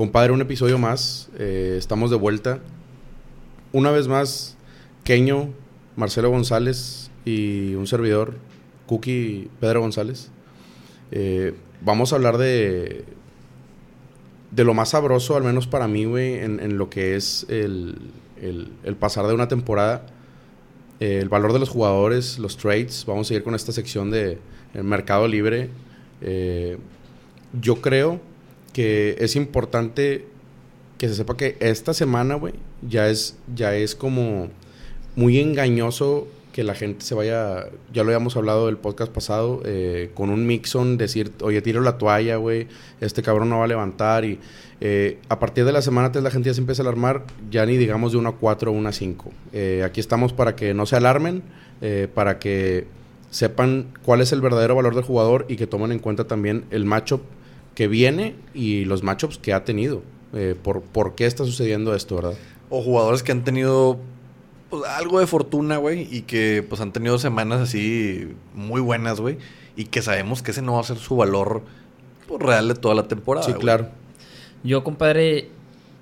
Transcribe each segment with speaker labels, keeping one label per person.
Speaker 1: Compadre, un episodio más. Eh, estamos de vuelta. Una vez más, Keño, Marcelo González y un servidor, Cookie Pedro González. Eh, vamos a hablar de, de lo más sabroso, al menos para mí, en, lo que es el, el, pasar de una temporada. el valor de los jugadores, los trades. Vamos a seguir con esta sección de mercado libre. Eh, yo creo que es importante que se sepa que esta semana, güey, ya es, ya es como muy engañoso que la gente se vaya, ya lo habíamos hablado del podcast pasado, eh, con un mixon, decir, oye, tiro la toalla, güey, este cabrón no va a levantar y eh, a partir de la semana 3 la gente ya se empieza a alarmar, ya ni digamos de una 4 o una 5. Eh, aquí estamos para que no se alarmen, para que sepan cuál es el verdadero valor del jugador y que tomen en cuenta también el matchup que viene y los matchups que ha tenido. Eh, por, por qué está sucediendo esto, ¿verdad?
Speaker 2: O jugadores que han tenido pues, algo de fortuna, güey, y que pues han tenido semanas así muy buenas, güey, y que sabemos que ese no va a ser su valor pues, real de toda la temporada.
Speaker 1: Sí, claro.
Speaker 3: Yo, compadre,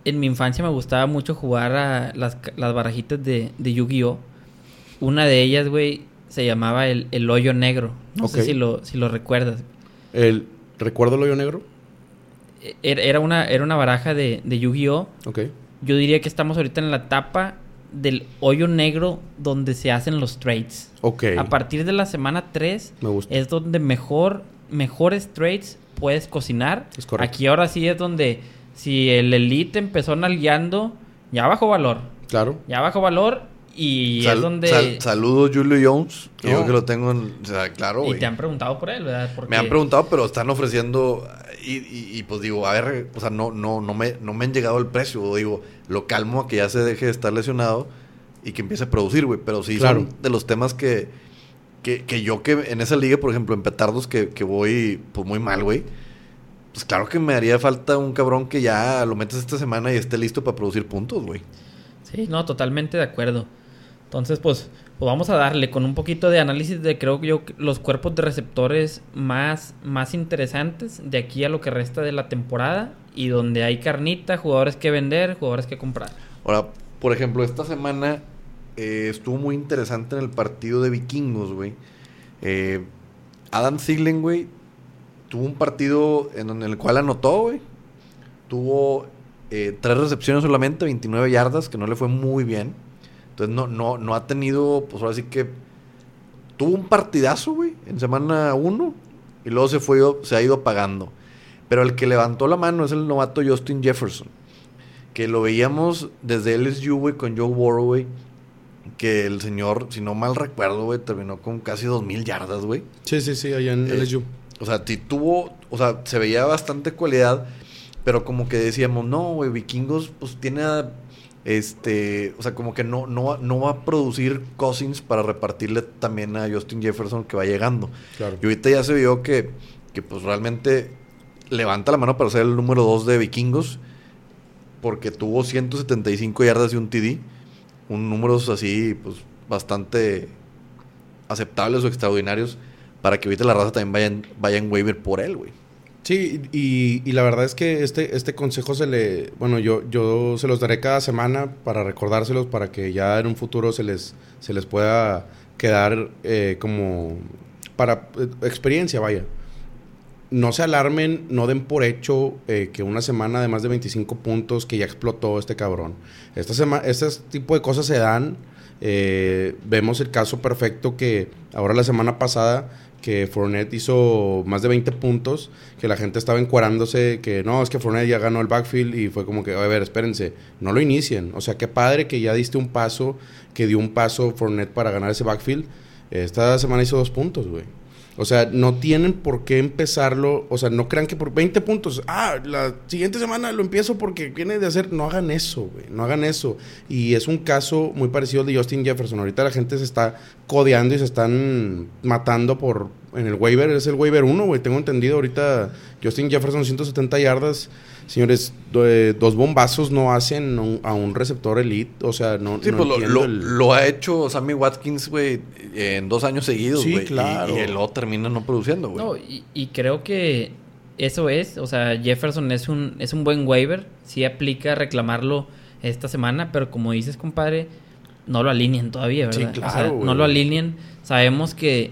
Speaker 3: en mi infancia me gustaba mucho jugar a las, las barajitas de, de Yu-Gi-Oh! Una de ellas, güey, se llamaba el, el hoyo negro. No sé si lo, si lo recuerdas.
Speaker 1: El, ¿Recuerdo el hoyo negro?
Speaker 3: E, era una, era una baraja de, de Yu-Gi-Oh!
Speaker 1: Ok.
Speaker 3: Yo diría que estamos ahorita en la etapa del hoyo negro donde se hacen los trades.
Speaker 1: Ok.
Speaker 3: A partir de la semana 3
Speaker 1: Me gusta.
Speaker 3: es donde mejor, mejores trades puedes cocinar.
Speaker 1: Es correcto.
Speaker 3: Aquí ahora sí es donde si el Elite empezó nalgueando, ya bajó valor.
Speaker 1: Claro.
Speaker 3: Ya bajó valor y es donde...
Speaker 2: saludos Julio Jones. Yo que lo tengo en... O sea, claro,
Speaker 3: Y te han preguntado por él, ¿verdad?
Speaker 2: Me han preguntado, pero están ofreciendo... Y, pues digo, a ver, o sea, no, no, no, me, no me han llegado el precio. Digo, lo calmo a que ya se deje de estar lesionado y que empiece a producir, güey. Pero sí son de los temas que, que, que, yo que en esa liga, por ejemplo, en petardos, que, que voy pues muy mal, güey. Pues claro que me haría falta un cabrón que ya lo metes esta semana y esté listo para producir puntos, güey.
Speaker 3: Sí, no, totalmente de acuerdo. Entonces, pues, pues, vamos a darle con un poquito de análisis de creo yo los cuerpos de receptores más, más interesantes de aquí a lo que resta de la temporada y donde hay carnita, jugadores que vender, jugadores que comprar.
Speaker 2: Ahora, por ejemplo, esta semana eh, estuvo muy interesante en el partido de vikingos, güey. Eh, Adam Thielen, güey, tuvo un partido en, el cual anotó, güey. Tuvo eh, tres recepciones solamente, 29 yardas, que no le fue muy bien. Entonces no, no, no ha tenido, pues ahora sí que tuvo un partidazo, güey, en semana 1 y luego se fue, se ha ido apagando. Pero el que levantó la mano es el novato Justin Jefferson, que lo veíamos desde LSU, güey, con Joe Burrow, güey, que el señor, si no mal recuerdo, güey, terminó con casi 2000 yardas, güey.
Speaker 1: Sí, sí, sí, allá en eh, LSU.
Speaker 2: O sea, tuvo, o sea, se veía bastante cualidad, pero como que decíamos, no, güey, Vikingos, pues tiene este, o sea, como que no, no, no va a producir Cousins para repartirle también a Justin Jefferson que va llegando.
Speaker 1: Claro.
Speaker 2: Y ahorita ya se vio que, que pues realmente levanta la mano para ser el número 2 de Vikingos, porque tuvo 175 yardas y un TD, un números así, pues bastante aceptables o extraordinarios para que ahorita la raza también vaya, vaya en waiver por él, güey.
Speaker 1: Sí, y, la verdad es que este, este consejo se le, bueno, yo, yo se los daré cada semana para recordárselos, para que ya en un futuro se les, se les pueda quedar eh, como para eh, experiencia, vaya. No se alarmen, no den por hecho eh, que una semana de más de 25 puntos que ya explotó este cabrón. Esta semana, este tipo de cosas se dan. vemos el caso perfecto que ahora la semana pasada que Fournette hizo más de 20 puntos, que la gente estaba encuadrándose, que no, es que Fournette ya ganó el backfield y fue como que, a ver, espérense, no lo inicien. O sea, qué padre que ya diste un paso, que dio un paso Fournette para ganar ese backfield. Esta semana hizo dos puntos, güey. O sea, no tienen por qué empezarlo. O sea, no crean que por 20 puntos, ah, la siguiente semana lo empiezo porque viene de hacer. No hagan eso, güey. No hagan eso. Y es un caso muy parecido al de Justin Jefferson. Ahorita la gente se está codeando y se están matando por. En el waiver, es el waiver 1, güey. Tengo entendido ahorita Justin Jefferson 170 yardas. Señores, eh, dos bombazos no hacen a un receptor elite. O sea, no.
Speaker 2: Sí, pues lo, ha hecho Sammy Watkins, güey, en dos años seguidos, güey.
Speaker 1: Sí, claro.
Speaker 2: Y, y, luego termina no produciendo, güey.
Speaker 3: No, y, creo que eso es. O sea, Jefferson es un, es un buen waiver. Sí aplica reclamarlo esta semana, pero como dices, compadre, no lo alineen todavía, ¿verdad?
Speaker 1: Sí,
Speaker 3: O sea,
Speaker 1: claro,
Speaker 3: no lo alineen. Sabemos que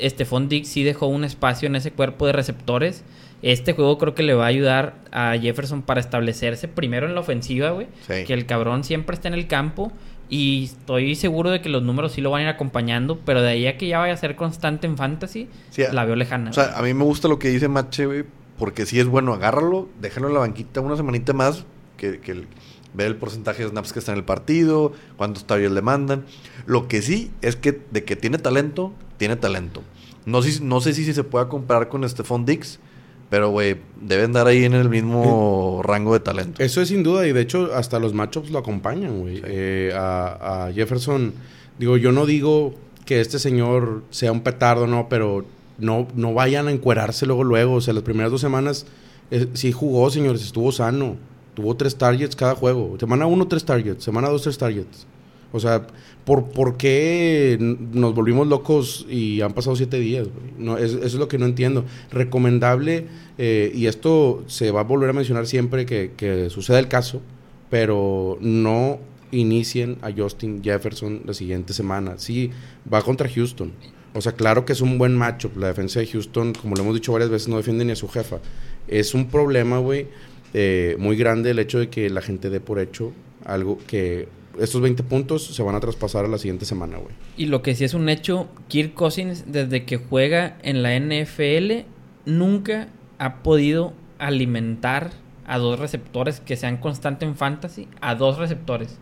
Speaker 3: Stephon Diggs sí dejó un espacio en ese cuerpo de receptores. Este juego creo que le va a ayudar a Jefferson para establecerse primero en la ofensiva, güey.
Speaker 2: Sí.
Speaker 3: Que el cabrón siempre está en el campo. Y estoy seguro de que los números sí lo van a ir acompañando. Pero de ahí a que ya vaya a ser constante en fantasy,
Speaker 2: Sí,
Speaker 3: la veo lejana.
Speaker 2: O sea, a mí me gusta lo que dice Mache, güey, porque si es bueno, agárralo, déjalo en la banquita una semanita más, que, que el- ver el porcentaje de snaps que está en el partido, cuántos tabios le mandan. Lo que sí es que de que tiene talento, tiene talento. No sé, no sé si, si se pueda comparar con Stephon Dix, pero, güey, deben dar ahí en el mismo rango de talento.
Speaker 1: Eso es sin duda, y de hecho hasta los matchups lo acompañan, güey. Eh, a, a Jefferson, digo, yo no digo que este señor sea un petardo, no, pero no, no vayan a encuerarse luego, luego. O sea, las primeras dos semanas eh, sí jugó, señores, estuvo sano. Tuvo tres targets cada juego. Semana uno, tres targets. Semana dos, tres targets. O sea, ¿por, por qué nos volvimos locos y han pasado siete días? No, es- eso es lo que no entiendo. Recomendable, eh, y esto se va a volver a mencionar siempre que, que suceda el caso, pero no inicien a Justin Jefferson la siguiente semana. Sí, va contra Houston. O sea, claro que es un buen matchup. La defensa de Houston, como lo hemos dicho varias veces, no defiende ni a su jefa. Es un problema, güey, eh, muy grande el hecho de que la gente dé por hecho algo que estos 20 puntos se van a traspasar a la siguiente semana, güey.
Speaker 3: Y lo que sí es un hecho, Kirk Cousins, desde que juega en la NFL, nunca ha podido alimentar a dos receptores que sean constantes en fantasy, a dos receptores.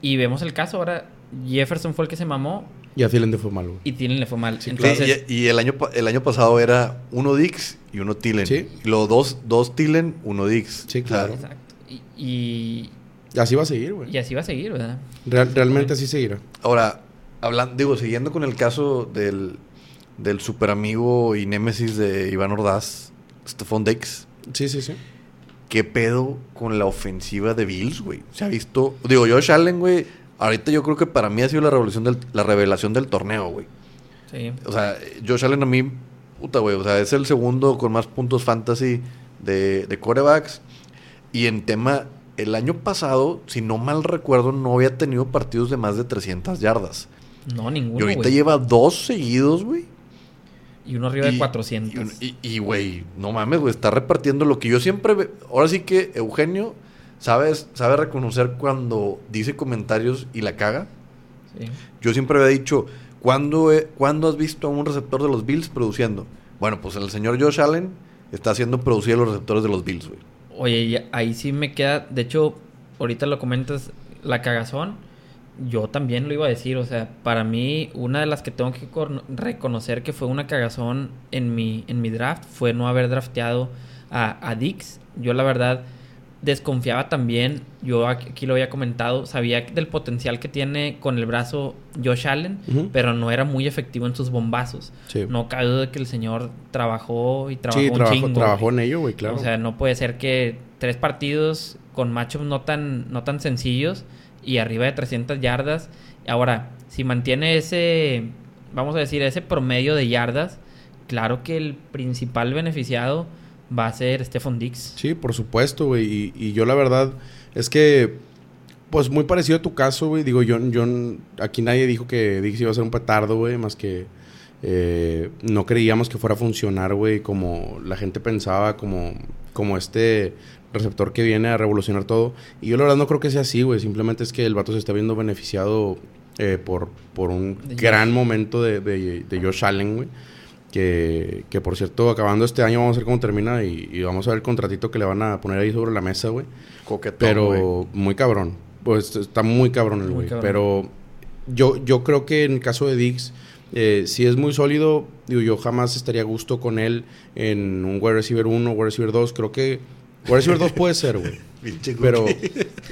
Speaker 3: Y vemos el caso ahora, Jefferson fue el que se mamó
Speaker 1: Y a Thielen le fue mal, güey.
Speaker 3: y Thielen le fue mal.
Speaker 2: Sí,
Speaker 3: Entonces,
Speaker 2: y, y el año el año pasado era uno Dix y uno Tillen.
Speaker 1: Sí.
Speaker 2: Luego dos, dos Tillen, uno Dix.
Speaker 1: Sí, claro.
Speaker 3: exacto. Y, y,
Speaker 1: Y así va a seguir, güey.
Speaker 3: y así va a seguir, ¿verdad?
Speaker 1: Real- realmente así seguirá.
Speaker 2: Ahora, hablando, digo, siguiendo con el caso del, del super amigo y némesis de Iván Ordaz, Stephon Dix,
Speaker 1: Sí, sí, sí.
Speaker 2: ¿qué pedo con la ofensiva de Bills, güey? Se ha visto, digo, Josh Allen, güey, ahorita yo creo que para mí ha sido la revelación del, la revelación del torneo, güey.
Speaker 3: Sí.
Speaker 2: O sea, Josh Allen a mí, puta, güey, o sea, es el segundo con más puntos fantasy de, de corebacks. Y en tema, el año pasado, si no mal recuerdo, no había tenido partidos de más de 300 yardas.
Speaker 3: No, ninguno.
Speaker 2: y ahorita lleva dos seguidos, güey.
Speaker 3: Y uno arriba de
Speaker 2: Y-
Speaker 3: 400.
Speaker 2: Y, güey, no mames, güey, está repartiendo lo que yo siempre... ve- Ahora sí que Eugenio sabes, sabe reconocer cuando dice comentarios y la caga.
Speaker 3: Sí.
Speaker 2: Yo siempre había dicho, ¿cuándo, he- ¿cuándo has visto a un receptor de los Bills produciendo? Bueno, pues el señor Josh Allen está haciendo producir a los receptores de los Bills, güey.
Speaker 3: Oye, ahí sí me queda. De hecho, ahorita lo comentas, la cagazón. Yo también lo iba a decir. O sea, para mí, una de las que tengo que reconocer que fue una cagazón en mi, en mi draft fue no haber drafteado a, a Dix. Yo, la verdad, desconfiaba también. Yo aquí lo había comentado. Sabía del potencial que tiene con el brazo Josh Allen, pero no era muy efectivo en sus bombazos.
Speaker 1: Sí.
Speaker 3: No cabe duda de que el señor trabajó y trabajó
Speaker 1: sí,
Speaker 3: un
Speaker 1: trabajó,
Speaker 3: chingo.
Speaker 1: trabajó en ello, güey, claro.
Speaker 3: O sea, no puede ser que tres partidos con matchups no tan, no tan sencillos y arriba de 300 yardas. Ahora, si mantiene ese, vamos a decir, ese promedio de yardas, claro que el principal beneficiado va a ser Stephon Dix.
Speaker 1: Sí, por supuesto, güey. Y, y yo la verdad es que, pues muy parecido a tu caso, güey. Digo, yo, yo aquí nadie dijo que Dix iba a ser un petardo, güey, más que eh, no creíamos que fuera a funcionar, güey, como la gente pensaba, como, como este receptor que viene a revolucionar todo. Y yo la verdad no creo que sea así, güey. Simplemente es que el vato se está viendo beneficiado eh, por, por un gran momento de, de, de Josh Allen, güey. Que, que por cierto, acabando este año vamos a ver cómo termina y, y vamos a ver el contratito que le van a poner ahí sobre la mesa, güey.
Speaker 2: Coquetón,
Speaker 1: Pero
Speaker 2: güey.
Speaker 1: muy cabrón. Pues está muy cabrón el
Speaker 3: Muy
Speaker 1: güey.
Speaker 3: cabrón.
Speaker 1: Pero yo, yo creo que en el caso de Dix, eh, si es muy sólido, digo, yo jamás estaría a gusto con él en un wide receiver 1, wide receiver 2. Creo que wide receiver 2 puede ser, güey.
Speaker 2: Pinche
Speaker 1: Pero,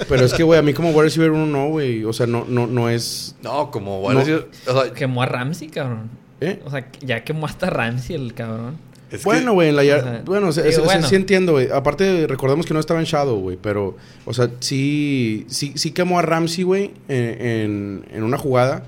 Speaker 1: pero es que, güey, a mí como wide receiver 1 no, güey. O sea, no, no, no es...
Speaker 2: No, como,
Speaker 1: No.
Speaker 2: o sea,
Speaker 3: Quemó a Ramsey, cabrón.
Speaker 1: ¿Eh?
Speaker 3: O sea, ya quemó hasta Ramsey el cabrón.
Speaker 2: es
Speaker 1: bueno, güey, en la
Speaker 3: o sea,
Speaker 1: bueno, se-
Speaker 3: digo,
Speaker 1: se- se-
Speaker 3: bueno.
Speaker 1: sí entiendo, güey. Aparte, recordemos que no estaba en Shadow, güey. Pero, o sea, sí, sí, sí quemó a Ramsey, güey, en, en- en una jugada.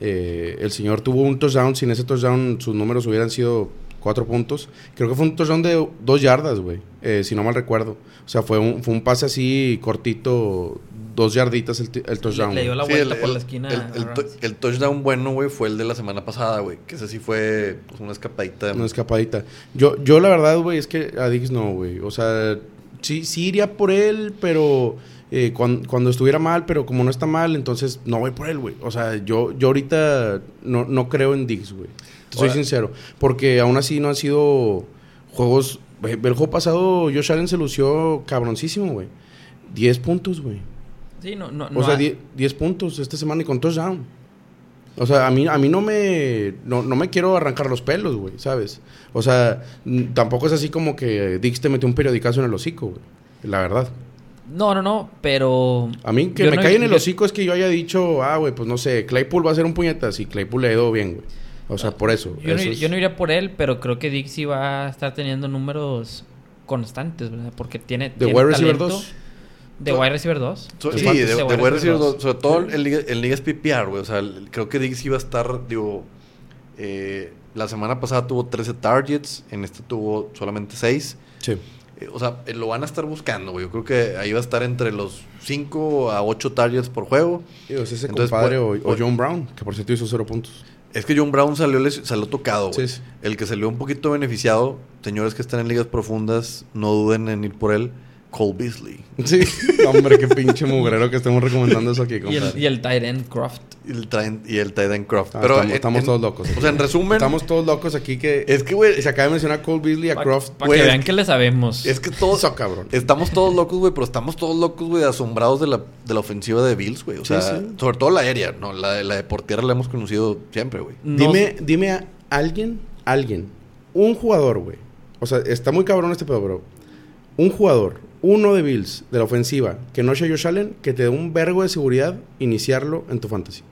Speaker 1: Eh, el señor tuvo un touchdown. Sin ese touchdown, sus números hubieran sido cuatro puntos. Creo que fue un touchdown de dos yardas, güey, eh, si no mal recuerdo. O sea, fue un, fue un pase así cortito, dos yarditas el, el touchdown.
Speaker 3: Le dio la
Speaker 2: Sí,
Speaker 3: vuelta
Speaker 2: el,
Speaker 3: por
Speaker 2: el-
Speaker 3: la esquina.
Speaker 2: el-
Speaker 3: a
Speaker 2: el
Speaker 3: Rams.
Speaker 2: to- el touchdown bueno, güey, fue el de la semana pasada, güey. Que ese sí fue pues, una escapadita. de-
Speaker 1: Una escapadita. Yo, yo la verdad, güey, es que a Diggs no, güey. O sea, sí, sí iría por él, pero eh, cuan- cuando, estuviera mal, pero como no está mal, entonces no voy por él, güey. O sea, yo, yo ahorita no, no creo en Diggs, güey. Te soy
Speaker 2: Ahora-
Speaker 1: sincero. Porque aún así no han sido juegos... El juego pasado, Josh Allen se lució cabroncísimo, güey. 10 puntos, güey.
Speaker 3: Sí, no, no,
Speaker 1: O
Speaker 3: no
Speaker 1: sea,
Speaker 3: ha-
Speaker 1: 10 10 puntos esta semana y con touchdown. O sea, a mí, a mí no me no, no me quiero arrancar los pelos, güey, ¿sabes? O sea, tampoco es así como que Dix te metió un periodicazo en el hocico, güey. La verdad.
Speaker 3: No, no, no, pero...
Speaker 1: A mí que me
Speaker 3: no-
Speaker 1: cae en el hocico es que yo haya dicho, ah, güey, pues no sé, Claypool va a ser un puñetas y Claypool le ha ido bien, güey. O sea, por eso.
Speaker 3: Yo no,
Speaker 1: eso es-
Speaker 3: yo no iría por él, pero creo que Dixie va a estar teniendo números constantes, ¿verdad? Porque tiene...
Speaker 1: ¿De wide receiver
Speaker 3: talento.
Speaker 1: 2?
Speaker 3: De wide receiver 2.
Speaker 2: So-
Speaker 1: De
Speaker 2: sí, de,
Speaker 3: De
Speaker 2: de
Speaker 3: wide
Speaker 2: receiver,
Speaker 3: receiver dos.
Speaker 2: sobre todo en, liga, en ligas PPR, güey. O sea, el- creo que Diggs iba a estar, digo, eh, la semana pasada tuvo 13 targets, en esta tuvo solamente 6.
Speaker 1: Sí.
Speaker 2: Eh, o sea, eh, lo van a estar buscando, güey. Yo creo que ahí va a estar entre los 5 a 8 targets por juego.
Speaker 1: Digo, es ese
Speaker 2: Entonces,
Speaker 1: compadre
Speaker 2: pues-
Speaker 1: o, o
Speaker 2: pues-
Speaker 1: John Brown, que por cierto hizo cero puntos.
Speaker 2: Es que John Brown salió, les- salió tocado, güey.
Speaker 1: Sí, sí.
Speaker 2: El que salió un poquito beneficiado, señores que están en ligas profundas, no duden en ir por él, Cole Beasley.
Speaker 1: Sí. Hombre, qué pinche mugrero que estemos recomendando eso aquí,
Speaker 3: Y el, y el tight end Croft.
Speaker 2: Y el, y el Titan Croft.
Speaker 1: Ah,
Speaker 2: Pero
Speaker 1: estamos,
Speaker 2: en-
Speaker 1: estamos
Speaker 2: en-
Speaker 1: todos locos.
Speaker 2: O sea, en resumen,
Speaker 1: Estamos todos locos aquí que...
Speaker 2: es que, güey,
Speaker 1: se acaba de mencionar Cole Beasley a
Speaker 3: Para
Speaker 1: Croft.
Speaker 3: que
Speaker 2: güey,
Speaker 3: vean que le sabemos.
Speaker 2: es que todos...
Speaker 1: Eso, cabrón.
Speaker 2: Estamos todos locos, güey, pero estamos todos locos, güey, asombrados de la, de la ofensiva de Bills, güey. O
Speaker 1: Sí,
Speaker 2: sea,
Speaker 1: sí.
Speaker 2: sobre todo la aérea, ¿no? La, de- la de por tierra la hemos conocido siempre, güey.
Speaker 3: No-
Speaker 1: Dime, dime a alguien, alguien, un jugador, güey. O sea, está muy cabrón este pedo, bro. Un jugador, uno de Bills, de la ofensiva, que no sea Josh Allen, que te dé un vergo de seguridad iniciarlo en tu fantasy.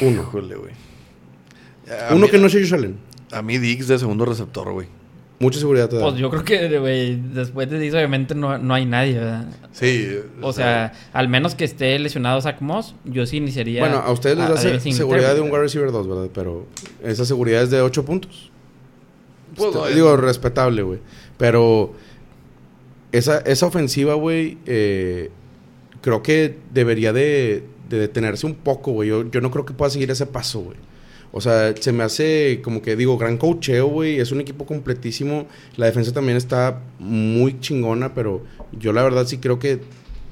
Speaker 1: Uno.
Speaker 2: Híjole, güey. A
Speaker 1: uno
Speaker 2: mí-
Speaker 1: que no sea Josh Allen.
Speaker 2: A mí Diggs de segundo receptor, güey.
Speaker 1: Mucha seguridad te da.
Speaker 3: Pues yo creo que, güey, después de Dix obviamente no, no hay nadie, ¿verdad?
Speaker 2: Sí.
Speaker 3: O sea, al menos que esté lesionado Zach Moss, yo sí iniciaría...
Speaker 1: bueno, a ustedes les da seguridad de un wide receiver 2, ¿verdad? Pero esa seguridad es de 8 puntos.
Speaker 2: Pues,
Speaker 1: Está-
Speaker 2: no,
Speaker 1: digo,
Speaker 2: es-
Speaker 1: respetable, güey. Pero esa, esa ofensiva, güey, eh, creo que debería de, de detenerse un poco, güey. Yo, yo no creo que pueda seguir ese paso, güey. O sea, se me hace como que digo, gran cocheo, güey. Es un equipo completísimo. La defensa también está muy chingona, pero yo la verdad sí creo que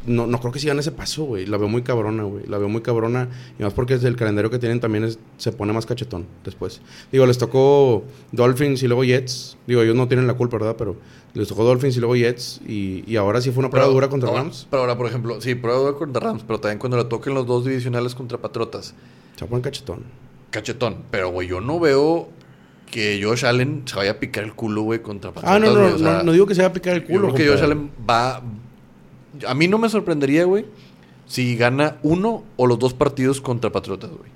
Speaker 1: no, no creo que sigan ese paso, güey. La veo muy cabrona, güey. La veo muy cabrona. Y más porque el calendario que tienen también es- se pone más cachetón después. Digo, les tocó Dolphins y luego Jets. Digo, ellos no tienen la culpa, ¿verdad? Pero les tocó Dolphins y luego Jets. Y, y ahora sí fue una prueba dura contra
Speaker 2: ahora-
Speaker 1: Rams.
Speaker 2: Pero ahora, por ejemplo, sí, prueba dura contra Rams, pero también cuando le toquen los dos divisionales contra Patriotas,
Speaker 1: Se pone cachetón.
Speaker 2: cachetón. Pero, güey, yo no veo que Josh Allen se vaya a picar el culo, güey, contra Patriotas.
Speaker 1: Ah, no, no,
Speaker 2: o sea,
Speaker 1: no, no digo que se va a picar el
Speaker 2: Yo
Speaker 1: culo.
Speaker 2: creo que
Speaker 1: compadre.
Speaker 2: Josh Allen va. A mí no me sorprendería, güey, si gana uno o los dos partidos contra Patriotas, güey.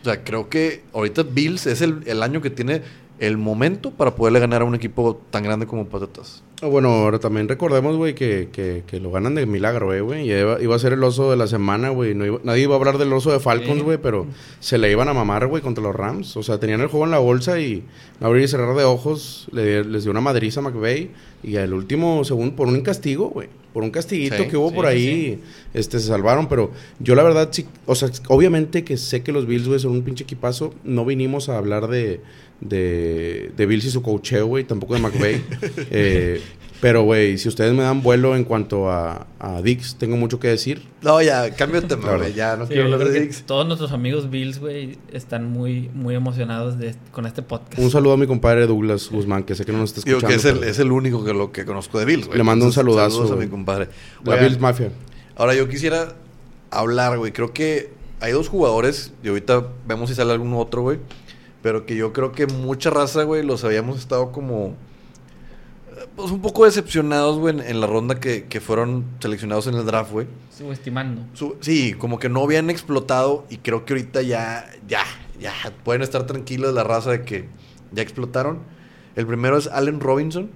Speaker 2: O sea, creo que ahorita Bills es el, el año que tiene el momento para poderle ganar a un equipo tan grande como Patriotas.
Speaker 1: Ah, Bueno, ahora también recordemos, güey, que, que, que lo ganan de milagro, eh, güey. Y iba, iba a ser el oso de la semana, güey. No nadie iba a hablar del oso de Falcons,
Speaker 3: Sí.
Speaker 1: güey, pero se le iban a mamar, güey, contra los Rams. O sea, tenían el juego en la bolsa y abrir y cerrar de ojos le- les dio una madriza a McVay. Y al último segundo, por un castigo, güey. Por un castiguito
Speaker 2: Sí,
Speaker 1: que hubo
Speaker 3: sí,
Speaker 1: por
Speaker 3: sí,
Speaker 1: ahí, este, se salvaron. Pero yo la verdad sí, o sea, obviamente que sé que los Bills, güey, son un pinche equipazo. No vinimos a hablar de, de, de Bills y su cocheo, güey, tampoco de McVay. Eh, pero, güey, si ustedes me dan vuelo en cuanto a, a Dix, tengo mucho que decir.
Speaker 2: No, ya, cambio de tema, güey. Ya no
Speaker 3: Sí,
Speaker 2: quiero hablar de Diggs.
Speaker 3: todos nuestros amigos Bills, güey, están muy, muy emocionados de, este- con este podcast.
Speaker 1: Un saludo a mi compadre Douglas Guzmán, que sé que no nos está
Speaker 2: Digo
Speaker 1: escuchando.
Speaker 2: que es el,
Speaker 1: pero-
Speaker 2: es el único que lo que conozco de Bills, güey.
Speaker 1: Le mando un saludazo,
Speaker 2: Saludos a mi compadre.
Speaker 1: La Bills Mafia.
Speaker 2: Ahora yo quisiera hablar, güey. Creo que hay dos jugadores, y ahorita vemos si sale algún otro, güey. Pero que yo creo que mucha raza, güey, los habíamos estado como. Pues un poco decepcionados, güey, en, en la ronda que, que fueron seleccionados en el draft, güey.
Speaker 3: Subestimando.
Speaker 2: Su- Sí, como que no habían explotado y creo que ahorita ya, ya, ya pueden estar tranquilos la raza de que ya explotaron. El primero es Allen Robinson,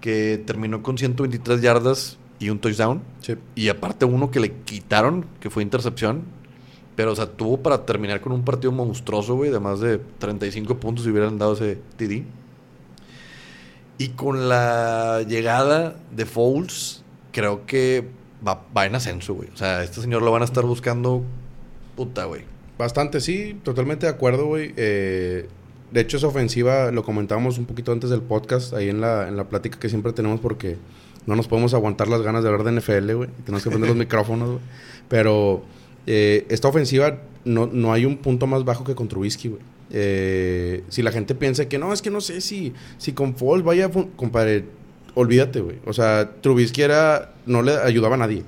Speaker 2: que terminó con 123 yardas y un touchdown.
Speaker 1: Sí.
Speaker 2: Y aparte uno que le quitaron, que fue intercepción. Pero, o sea, tuvo para terminar con un partido monstruoso, güey, de más de 35 puntos si hubieran dado ese TD. Y con la llegada de Foles, creo que va, va en ascenso, güey. O sea, este señor lo van a estar buscando puta, güey.
Speaker 1: Bastante, sí, totalmente de acuerdo, güey. Eh, de hecho, esa ofensiva lo comentábamos un poquito antes del podcast, ahí en la, en la plática que siempre tenemos, porque no nos podemos aguantar las ganas de hablar de NFL, güey. Tenemos que prender los micrófonos, güey. Pero eh, esta ofensiva no, no hay un punto más bajo que con Trubisky, güey. Eh, si la gente piensa que no, es que no sé si, si con Foles vaya, a fun-". compadre, olvídate, güey. O sea, Trubisky era, no le ayudaba a nadie.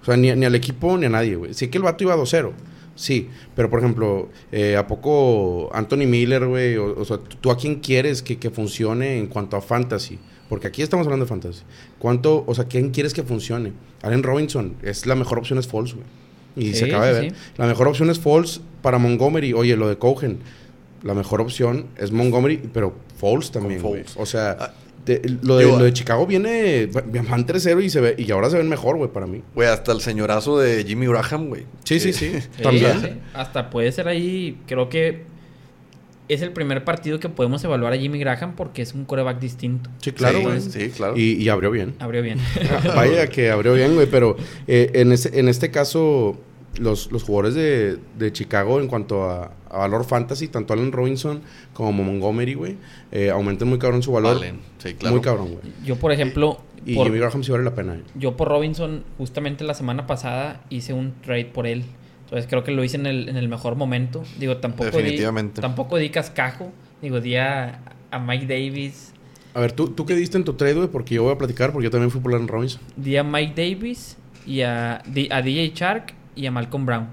Speaker 1: O sea, ni, ni al equipo ni a nadie, güey. Sí que el vato iba 2-0. Sí, pero por ejemplo, eh, ¿a poco Anthony Miller, güey? O, sea, ¿tú a quién quieres que, que funcione en cuanto a fantasy? Porque aquí estamos hablando de fantasy. ¿Cuánto, o sea, quién quieres que funcione? Allen Robinson, es la mejor opción es Falls, güey. Y
Speaker 3: Sí,
Speaker 1: se acaba de
Speaker 3: sí,
Speaker 1: ver.
Speaker 3: sí.
Speaker 1: La mejor opción es Falls para Montgomery. Oye, lo de Cohen. La mejor opción es Montgomery, pero Falls también. O sea,
Speaker 2: Ah,
Speaker 1: de- lo, de,
Speaker 2: digo,
Speaker 1: lo de Chicago viene... Van 3-0 y, se ve, y ahora se ven mejor, güey, para mí.
Speaker 2: Güey, hasta el señorazo de Jimmy Graham, güey.
Speaker 1: Sí, sí, sí.
Speaker 3: Sí,
Speaker 1: También.
Speaker 3: sí. Hasta puede ser ahí, creo que es el primer partido que podemos evaluar a Jimmy Graham porque es un coreback distinto.
Speaker 1: Sí, claro,
Speaker 2: sí,
Speaker 1: güey.
Speaker 2: Sí, claro.
Speaker 1: Y, y abrió bien.
Speaker 3: Abrió bien.
Speaker 1: Vaya que abrió bien, güey, pero eh, en, ese, en este caso, los, los jugadores de, de Chicago en cuanto a, a valor fantasy, tanto Allen Robinson como Montgomery, güey, eh, aumentan muy cabrón su valor.
Speaker 2: Allen, sí, claro.
Speaker 1: Muy cabrón, güey.
Speaker 3: Yo, por ejemplo,
Speaker 1: Y
Speaker 3: por-
Speaker 1: Jimmy Graham sí vale la pena. eh.
Speaker 3: yo por Robinson, justamente la semana pasada hice un trade por él. Entonces creo que lo hice en el, en el mejor momento. Digo, tampoco
Speaker 2: Definitivamente.
Speaker 3: di, tampoco di cascajo. Digo, di a, a Mike Davis.
Speaker 1: A ver, ¿tú, ¿tú qué diste en tu trade, güey? Porque yo voy a platicar, porque yo también fui por Allen Robinson.
Speaker 3: Di a Mike Davis y a, di- a DJ Shark y a Malcolm Brown.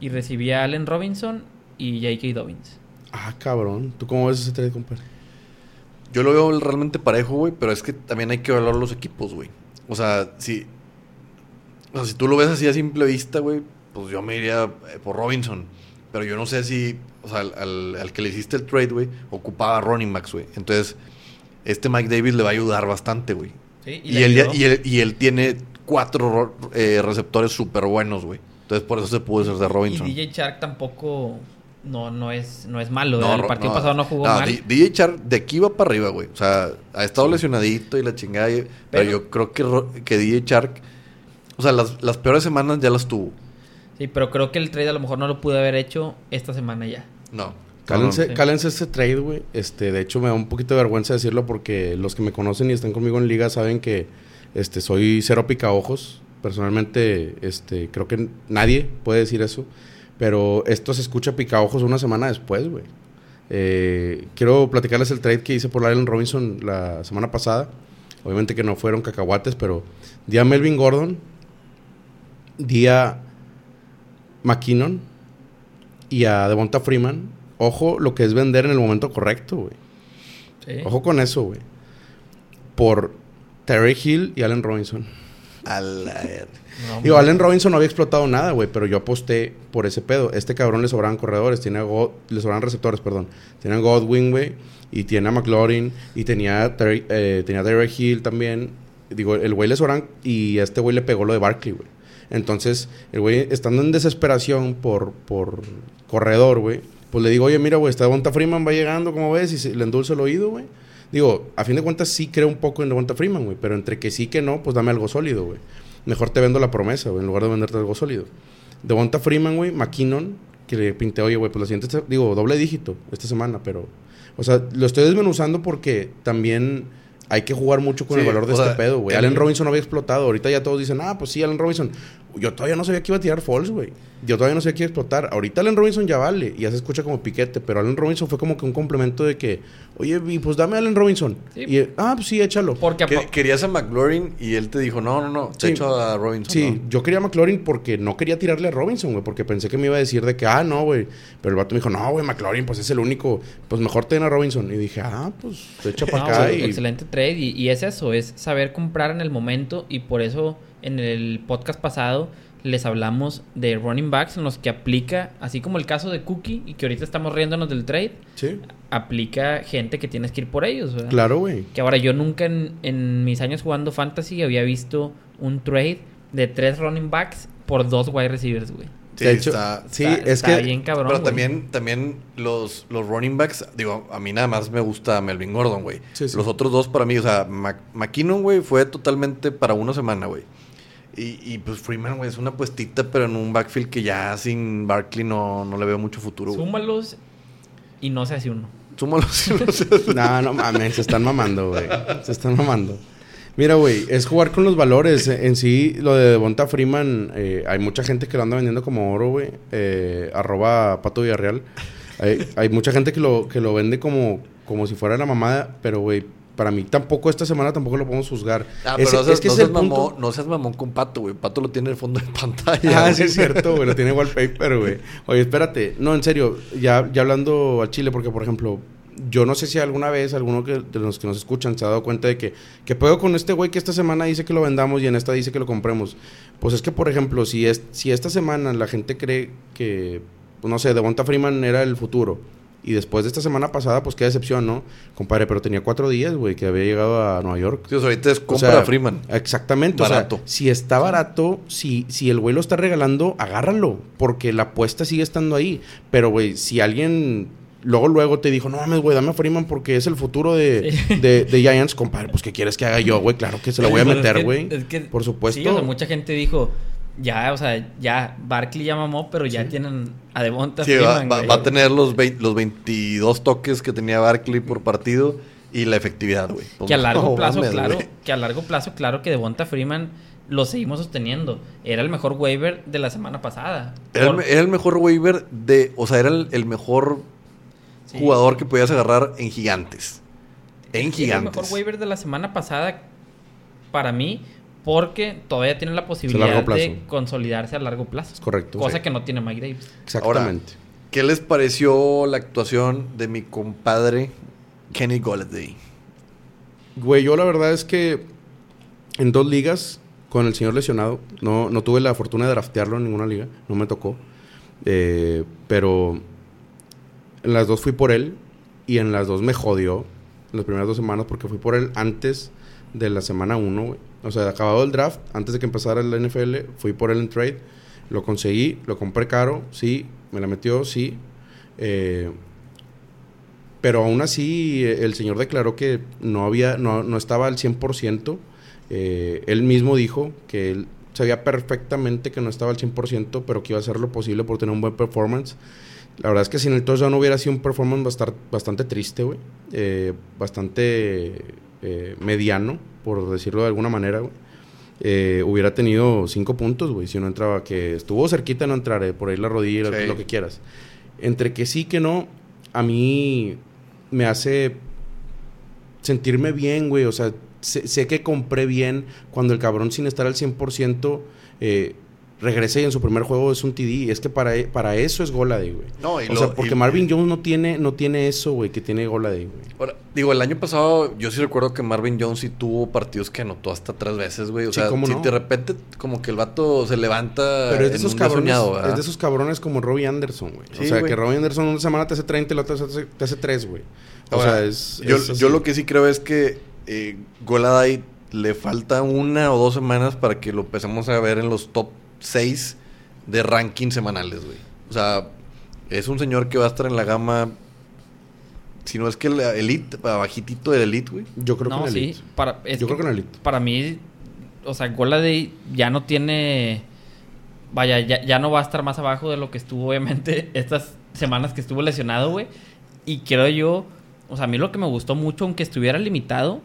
Speaker 3: Y recibí a Allen Robinson y J.K. Dobbins.
Speaker 1: Ah, cabrón. ¿Tú cómo ves ese trade, compadre?
Speaker 2: Yo lo veo realmente parejo, güey, pero es que también hay que evaluar los equipos, güey. O sea, si, o sea, si tú lo ves así a simple vista, güey, pues yo me iría eh, por Robinson. Pero yo no sé si, o sea, al, al- al que le hiciste el trade, güey, ocupaba running backs, güey. Entonces, este Mike Davis le va a ayudar bastante, güey.
Speaker 3: ¿Sí?
Speaker 2: Y, él, y, él, y él tiene cuatro ro- eh, receptores súper buenos, güey. Entonces, por eso se pudo hacer de
Speaker 3: Y
Speaker 2: Robinson.
Speaker 3: DJ Shark tampoco no, no, es, no es malo.
Speaker 2: No,
Speaker 3: el partido
Speaker 2: no,
Speaker 3: pasado no jugó mal.
Speaker 2: DJ Char de aquí va para arriba, güey. O sea, ha estado lesionadito y la chingada. pero,
Speaker 3: Pero-
Speaker 2: yo creo que, que DJ Shark. O sea, las, las peores semanas ya las tuvo.
Speaker 3: Sí, pero creo que el trade a lo mejor no lo pude haber hecho esta semana ya.
Speaker 2: No.
Speaker 1: Cálense,
Speaker 3: sí.
Speaker 1: cálense este trade, güey. Este, de hecho, me da un poquito de vergüenza decirlo porque los que me conocen y están conmigo en liga saben que este, soy cero picaojos. Personalmente, este, creo que nadie puede decir eso. Pero esto se escucha picaojos una semana después, güey. Eh, quiero platicarles el trade que hice por Allen Robinson la semana pasada. Obviamente que no fueron cacahuates, pero di a Melvin Gordon, di a McKinnon y a Devonta Freeman. Ojo lo que es vender en el momento correcto, güey.
Speaker 3: Sí.
Speaker 1: Ojo con eso, güey. Por Terry Hill y Allen Robinson.
Speaker 3: No,
Speaker 1: Digo, Allen Robinson no había explotado nada, güey, pero yo aposté por ese pedo. Este cabrón le sobraban corredores, tiene a God- le sobraban receptores, perdón. Tiene a Godwin, güey, y tiene a McLaurin, y tenía a Terry, eh, tenía a Terry Hill también. Digo, el güey le sobraban y a este güey le pegó lo de Barkley, güey. Entonces, el güey, estando en desesperación por, por corredor, güey, pues le digo, oye, mira, güey, está Devonta Freeman, va llegando, ¿cómo ves? Y se- le endulzo el oído, güey. Digo, a fin de cuentas sí creo un poco en Devonta Freeman, güey, pero entre que sí que no, pues dame algo sólido, güey. Mejor te vendo la promesa, güey, en lugar de venderte algo sólido. Devonta Freeman, güey, McKinnon, que le pinté, oye, güey, pues la siguiente, digo, doble dígito esta semana, pero, o sea, lo estoy desmenuzando porque también hay que jugar mucho con
Speaker 2: Sí,
Speaker 1: el valor de este
Speaker 2: sea,
Speaker 1: pedo, güey. Allen Robinson no había explotado, ahorita ya todos dicen, ah, pues sí, Allen Robinson. Yo todavía no sabía que iba a tirar falls, güey. Yo todavía no sabía que iba a explotar. Ahorita Allen Robinson ya vale, y ya se escucha como piquete, pero Allen Robinson fue como que un complemento de que, oye, pues dame a Allen Robinson.
Speaker 3: Sí.
Speaker 1: Y, ah, pues sí, échalo.
Speaker 3: Porque a
Speaker 2: Que- querías a McLaurin y él te dijo, no, no, no, te
Speaker 1: Sí.
Speaker 2: echo a Robinson.
Speaker 1: Sí,
Speaker 2: ¿no?
Speaker 1: yo quería a McLaurin porque no quería tirarle a Robinson, güey, porque pensé que me iba a decir de que, ah, no, güey. Pero el vato me dijo, no, güey, McLaurin, pues es el único, pues mejor ten a Robinson. Y dije, ah, pues te echa para
Speaker 3: No,
Speaker 1: acá. y...
Speaker 3: Excelente trade. Y, y es eso, es saber comprar en el momento. Y por eso en el podcast pasado les hablamos de running backs en los que aplica, así como el caso de Cookie, y que ahorita estamos riéndonos del trade,
Speaker 1: Sí,
Speaker 3: aplica gente que tienes que ir por ellos, ¿verdad?
Speaker 1: claro, güey.
Speaker 3: Que ahora yo nunca en, en mis años jugando fantasy había visto un trade de tres running backs por dos wide receivers, güey.
Speaker 2: Sí,
Speaker 1: De hecho,
Speaker 2: está-
Speaker 1: sí,
Speaker 3: Está-
Speaker 1: es
Speaker 3: está
Speaker 1: que
Speaker 3: bien cabrón,
Speaker 2: Pero
Speaker 3: güey.
Speaker 2: también, también los, los running backs, digo, a mí nada más me gusta Melvin Gordon, güey.
Speaker 1: Sí, sí.
Speaker 2: Los otros dos para mí, o sea, Mac- McKinnon, güey, fue totalmente para una semana, güey. Y, y, pues Freeman, güey, es una puestita, pero en un backfield que ya sin Barkley no, no le veo mucho futuro. güey.
Speaker 3: Súmalos y no se hace uno.
Speaker 2: Súmalo si no sé.
Speaker 1: No, no mames, se están mamando, güey. Se están mamando. Mira, güey, es jugar con los valores. En sí, lo de Devonta Freeman, eh, hay mucha gente que lo anda vendiendo como oro, güey. Eh, arroba Pato Villarreal. Hay, hay mucha gente que lo, que lo vende como, como si fuera la mamada, pero, güey, para mí tampoco, esta semana tampoco lo podemos juzgar.
Speaker 2: Ah, pero
Speaker 1: Ese-
Speaker 2: no seas,
Speaker 1: es que
Speaker 2: no seas
Speaker 1: punto.
Speaker 2: mamón, no seas mamón con Pato, güey. Pato lo tiene en el fondo de pantalla.
Speaker 1: Ah,
Speaker 2: güey.
Speaker 1: sí es cierto, güey. Lo tiene wallpaper, güey. Oye, espérate. No, en serio. Ya, ya hablando a Chile, porque, por ejemplo, yo no sé si alguna vez alguno que, de los que nos escuchan se ha dado cuenta de que... ¿Qué puedo con este güey que esta semana dice que lo vendamos y en esta dice que lo compremos? Pues es que, por ejemplo, si, es, si esta semana la gente cree que... pues, no sé, Devonta Freeman era el futuro. Y después de esta semana pasada, pues qué decepción, ¿no? Compadre, pero tenía cuatro días, güey, que había llegado a Nueva York.
Speaker 2: O sea, ahorita es
Speaker 1: O
Speaker 2: compra
Speaker 1: sea,
Speaker 2: a Freeman.
Speaker 1: Exactamente.
Speaker 2: Barato.
Speaker 1: O sea, si está barato, si, si el güey lo está regalando, agárralo. Porque la apuesta sigue estando ahí. Pero, güey, si alguien luego, luego te dijo, no mames, güey, dame a Freeman porque es el futuro de,
Speaker 3: Sí.
Speaker 1: de, de Giants, compadre, pues ¿qué quieres que haga yo, güey? Claro que se lo voy a
Speaker 3: es
Speaker 1: meter,
Speaker 3: que-
Speaker 1: güey.
Speaker 3: es que-
Speaker 1: Por supuesto.
Speaker 3: Sí, o sea, mucha gente dijo, ya, o sea, ya, Barkley ya mamó, pero ya tienen a Devonta
Speaker 2: Sí, va,
Speaker 3: Freeman,
Speaker 2: va- va a tener los, vein- los 22 toques que tenía Barkley por partido y la efectividad, güey. Pues
Speaker 3: Que a largo
Speaker 2: no
Speaker 3: plazo,
Speaker 2: mames,
Speaker 3: claro, que a largo plazo, claro que Devonta Freeman lo seguimos sosteniendo. Era el mejor waiver de la semana pasada.
Speaker 2: Era el,
Speaker 3: Por-
Speaker 2: me- era el mejor waiver de... O sea, era el, el mejor
Speaker 3: sí.
Speaker 2: jugador que podías agarrar en gigantes. En
Speaker 3: Era el
Speaker 2: gigantes.
Speaker 3: mejor waiver de la semana pasada para mí porque todavía tiene la posibilidad de consolidarse a largo plazo.
Speaker 1: Es correcto.
Speaker 3: Cosa
Speaker 1: sí.
Speaker 3: que no tiene Mike Davis.
Speaker 1: Exactamente.
Speaker 2: ¿Qué les pareció la actuación de mi compadre Kenny Golladay?
Speaker 1: Güey, yo la verdad es que en dos ligas con el señor lesionado, no, no tuve la fortuna de draftearlo en ninguna liga, no me tocó. Eh, pero en las dos fui por él y en las dos me jodió las primeras dos semanas porque fui por él antes de la semana 1, güey. O sea, acabado el draft, antes de que empezara el NFL, fui por él en trade, lo conseguí, lo compré caro, sí, me la metió, sí. Eh, pero aún así, eh, el señor declaró que no había, no, no estaba al 100%. Eh, él mismo dijo que él sabía perfectamente que no estaba al 100%, pero que iba a hacer lo posible por tener un buen performance. La verdad es que sin el touchdown hubiera sido un performance bastante triste, güey. Eh, bastante eh, mediano, por decirlo de alguna manera, güey. Eh, hubiera tenido cinco puntos, güey, si no entraba, que estuvo cerquita de no entrar, eh, por ahí la rodilla,
Speaker 2: Sí.
Speaker 1: lo que quieras. Entre que sí, que no, a mí me hace sentirme bien, güey. O sea, sé, sé que compré bien cuando el cabrón sin estar al 100% eh, regresa y en su primer juego es un TD. Es que para, e- para eso es Goladay, güey.
Speaker 2: No, y
Speaker 1: O
Speaker 2: lo-
Speaker 1: sea, porque
Speaker 2: y-
Speaker 1: Marvin Jones no tiene, no tiene eso, güey, que tiene Goladay, güey.
Speaker 2: Ahora, digo, el año pasado yo sí recuerdo que Marvin Jones sí tuvo partidos que anotó hasta tres veces, güey. O
Speaker 1: Sí,
Speaker 2: sea, si
Speaker 1: no.
Speaker 2: de repente como que el vato se levanta
Speaker 1: Pero es de esos cabrones, es de esos cabrones como Robbie Anderson, güey.
Speaker 2: Sí,
Speaker 1: o sea,
Speaker 2: güey.
Speaker 1: que Robbie Anderson una semana te hace 30 y la otra te hace, te hace 3, güey. O
Speaker 2: Ahora,
Speaker 1: sea, es...
Speaker 2: yo,
Speaker 1: es
Speaker 2: yo lo que sí creo es que eh, Goladay le falta una o dos semanas para que lo empecemos a ver en los top 6 de ranking semanales, güey. O sea, es un señor que va a estar en la gama, si no es que la elite, bajitito de elite, güey.
Speaker 1: Yo creo
Speaker 3: no,
Speaker 1: que en
Speaker 3: sí.
Speaker 1: Elite.
Speaker 3: Para, es
Speaker 1: Yo
Speaker 3: que
Speaker 1: creo que en Elite.
Speaker 3: Para mí, o sea, Goladay ya no tiene. Vaya, ya, ya no va a estar más abajo de lo que estuvo, obviamente, estas semanas que estuvo lesionado, güey. Y creo yo, o sea, a mí lo que me gustó mucho, aunque estuviera limitado,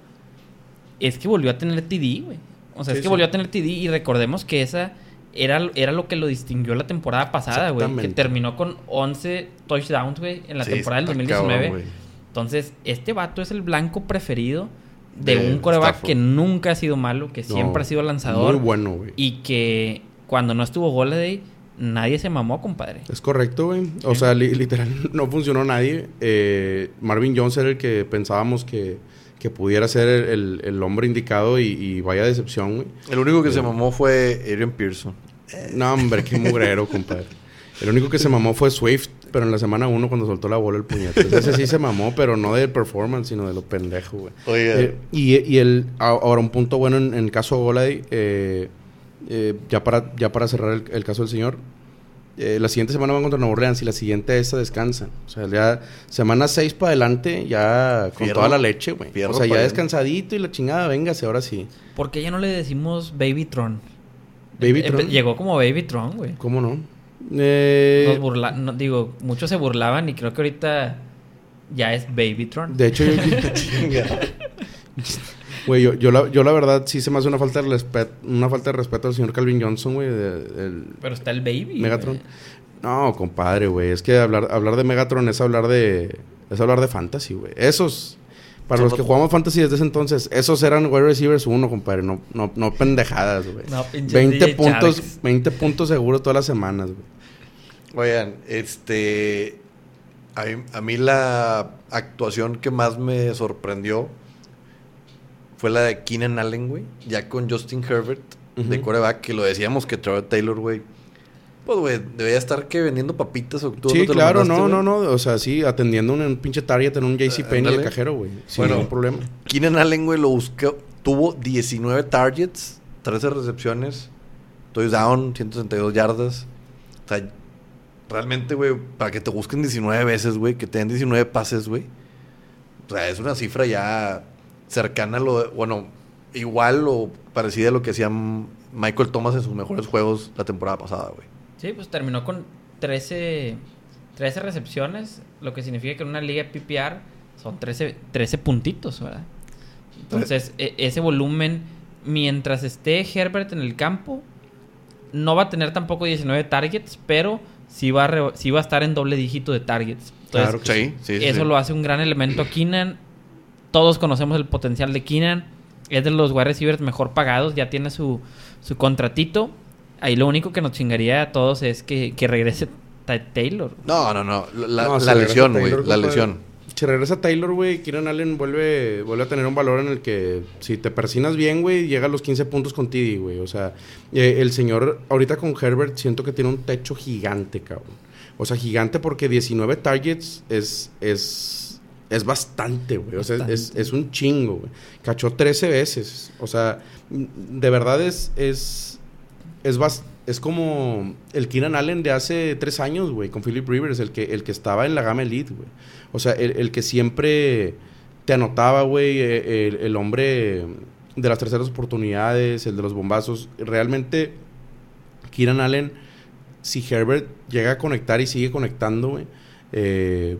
Speaker 3: es que volvió a tener TD, güey. O sea,
Speaker 1: Sí,
Speaker 3: es que
Speaker 1: sí.
Speaker 3: volvió a tener TD y recordemos que esa era, era lo que lo distinguió la temporada pasada, güey. Que terminó con 11 touchdowns, güey, en la
Speaker 2: Sí,
Speaker 3: temporada del
Speaker 2: está
Speaker 3: 2019.
Speaker 2: cabrón, güey.
Speaker 3: Entonces, este vato es el blanco preferido de,
Speaker 2: De
Speaker 3: un coreback que nunca ha sido malo, que
Speaker 1: No,
Speaker 3: siempre ha sido lanzador.
Speaker 1: Muy bueno, güey.
Speaker 3: Y que cuando no estuvo Goladay, nadie se mamó, compadre.
Speaker 1: Es correcto, güey. O sea, li- literal, no funcionó nadie. Eh, Marvin Jones era el que pensábamos que, que pudiera ser el, el- el hombre indicado y, y vaya decepción, güey.
Speaker 2: El único que se mamó fue Adrian Pearson.
Speaker 1: No, hombre, qué mugrero, compadre. El único que se mamó fue Swift, pero en la semana 1 cuando soltó la bola el puñete. Ese sí se mamó, pero no de performance, sino de lo pendejo, güey.
Speaker 2: Oye,
Speaker 1: Eh, y, y el, ahora un punto bueno en, en el caso Golay, eh, eh, ya, para, ya para cerrar el, el caso del señor, eh, la siguiente semana van contra Nueva Orleans y la siguiente esa descansan. O sea, ya semana 6 para adelante, ya con
Speaker 2: Fierro.
Speaker 1: toda la leche, güey. O sea, ya descansadito y la chingada, véngase, ahora sí.
Speaker 3: ¿Por qué ya no le decimos Babytron?
Speaker 1: Babytron.
Speaker 3: Empe- Llegó como Babytron, güey.
Speaker 1: ¿Cómo no? Eh,
Speaker 3: Nos burla... no, digo, muchos se burlaban y creo que ahorita ya es Babytron.
Speaker 1: de hecho, yo, güey, yo, yo la, yo la verdad sí se me hace una falta de respeto, una falta de respeto al señor Calvin Johnson, güey,
Speaker 3: Pero está el Baby.
Speaker 1: Megatron. No, compadre, güey. Es que hablar, hablar de Megatron es hablar de. Es hablar de fantasy, güey. Esos. Para
Speaker 2: Son
Speaker 1: los que
Speaker 2: los-
Speaker 1: jugamos fantasy desde ese entonces, esos eran wide receivers uno, compadre. No, no, no pendejadas, güey.
Speaker 3: No, pinches
Speaker 1: 20
Speaker 3: DJ
Speaker 1: puntos. 20 puntos seguros todas las semanas, güey.
Speaker 2: Oigan, este. A mí, a mí la actuación que más me sorprendió fue la de Keenan Allen, güey. Ya con Justin Herbert de
Speaker 1: Ujú.
Speaker 2: coreback, que lo decíamos que Trevor Taylor, güey. Pues, güey, debería estar que vendiendo papitas o tú
Speaker 1: Sí,
Speaker 2: te lo
Speaker 1: claro,
Speaker 2: mandaste,
Speaker 1: no, no, no. O sea, sí, atendiendo un, un pinche target en un JCPenney
Speaker 2: ándale.
Speaker 1: el cajero, güey. Sin
Speaker 2: Bueno.
Speaker 1: ningún problema.
Speaker 2: Keenan Allen, güey, lo buscó. Tuvo 19 targets, 13 recepciones, touchdown, 162 yardas. O sea, realmente, güey, para que te busquen 19 veces, güey, que te den 19 pases, güey. O sea, es una cifra ya cercana a lo. de- bueno, igual o parecida a lo que hacía Michael Thomas en sus mejores juegos la temporada pasada, güey.
Speaker 3: Sí, pues terminó con 13, 13 recepciones, lo que significa que en una liga PPR son 13, 13 puntitos, ¿verdad? Entonces, e- ese volumen, mientras esté Herbert en el campo, no va a tener tampoco 19 targets, pero sí va a, re- sí va a estar en doble dígito de targets. Entonces,
Speaker 1: Claro
Speaker 2: Sí, sí,
Speaker 3: eso lo hace un gran elemento a Keenan. Todos conocemos el potencial de Keenan. Es de los wide receivers mejor pagados. Ya tiene su, su contratito. Ahí lo único que nos chingaría a todos es que, que regrese Taylor.
Speaker 2: No, no, no. La,
Speaker 1: No,
Speaker 2: lesión, güey. La lesión.
Speaker 1: Si regresa Taylor, güey, Kieran Allen vuelve, vuelve a tener un valor en el que si te persinas bien, güey, llega a los 15 puntos con TD, güey. O sea, eh, el señor ahorita con Herbert siento que tiene un techo gigante, cabrón. O sea, gigante porque 19 targets es, es, es bastante, güey. O sea, es, es un chingo, güey. Cachó 13 veces. O sea, de verdad es, es, es, bas- es como el Keenan Allen de hace tres años, güey, con Philip Rivers, el que, el que estaba en la gama elite, güey. O sea, el, el que siempre te anotaba, güey, el, el hombre de las terceras oportunidades, el de los bombazos. Realmente, Keenan Allen, si Herbert llega a conectar y sigue conectando, güey, eh,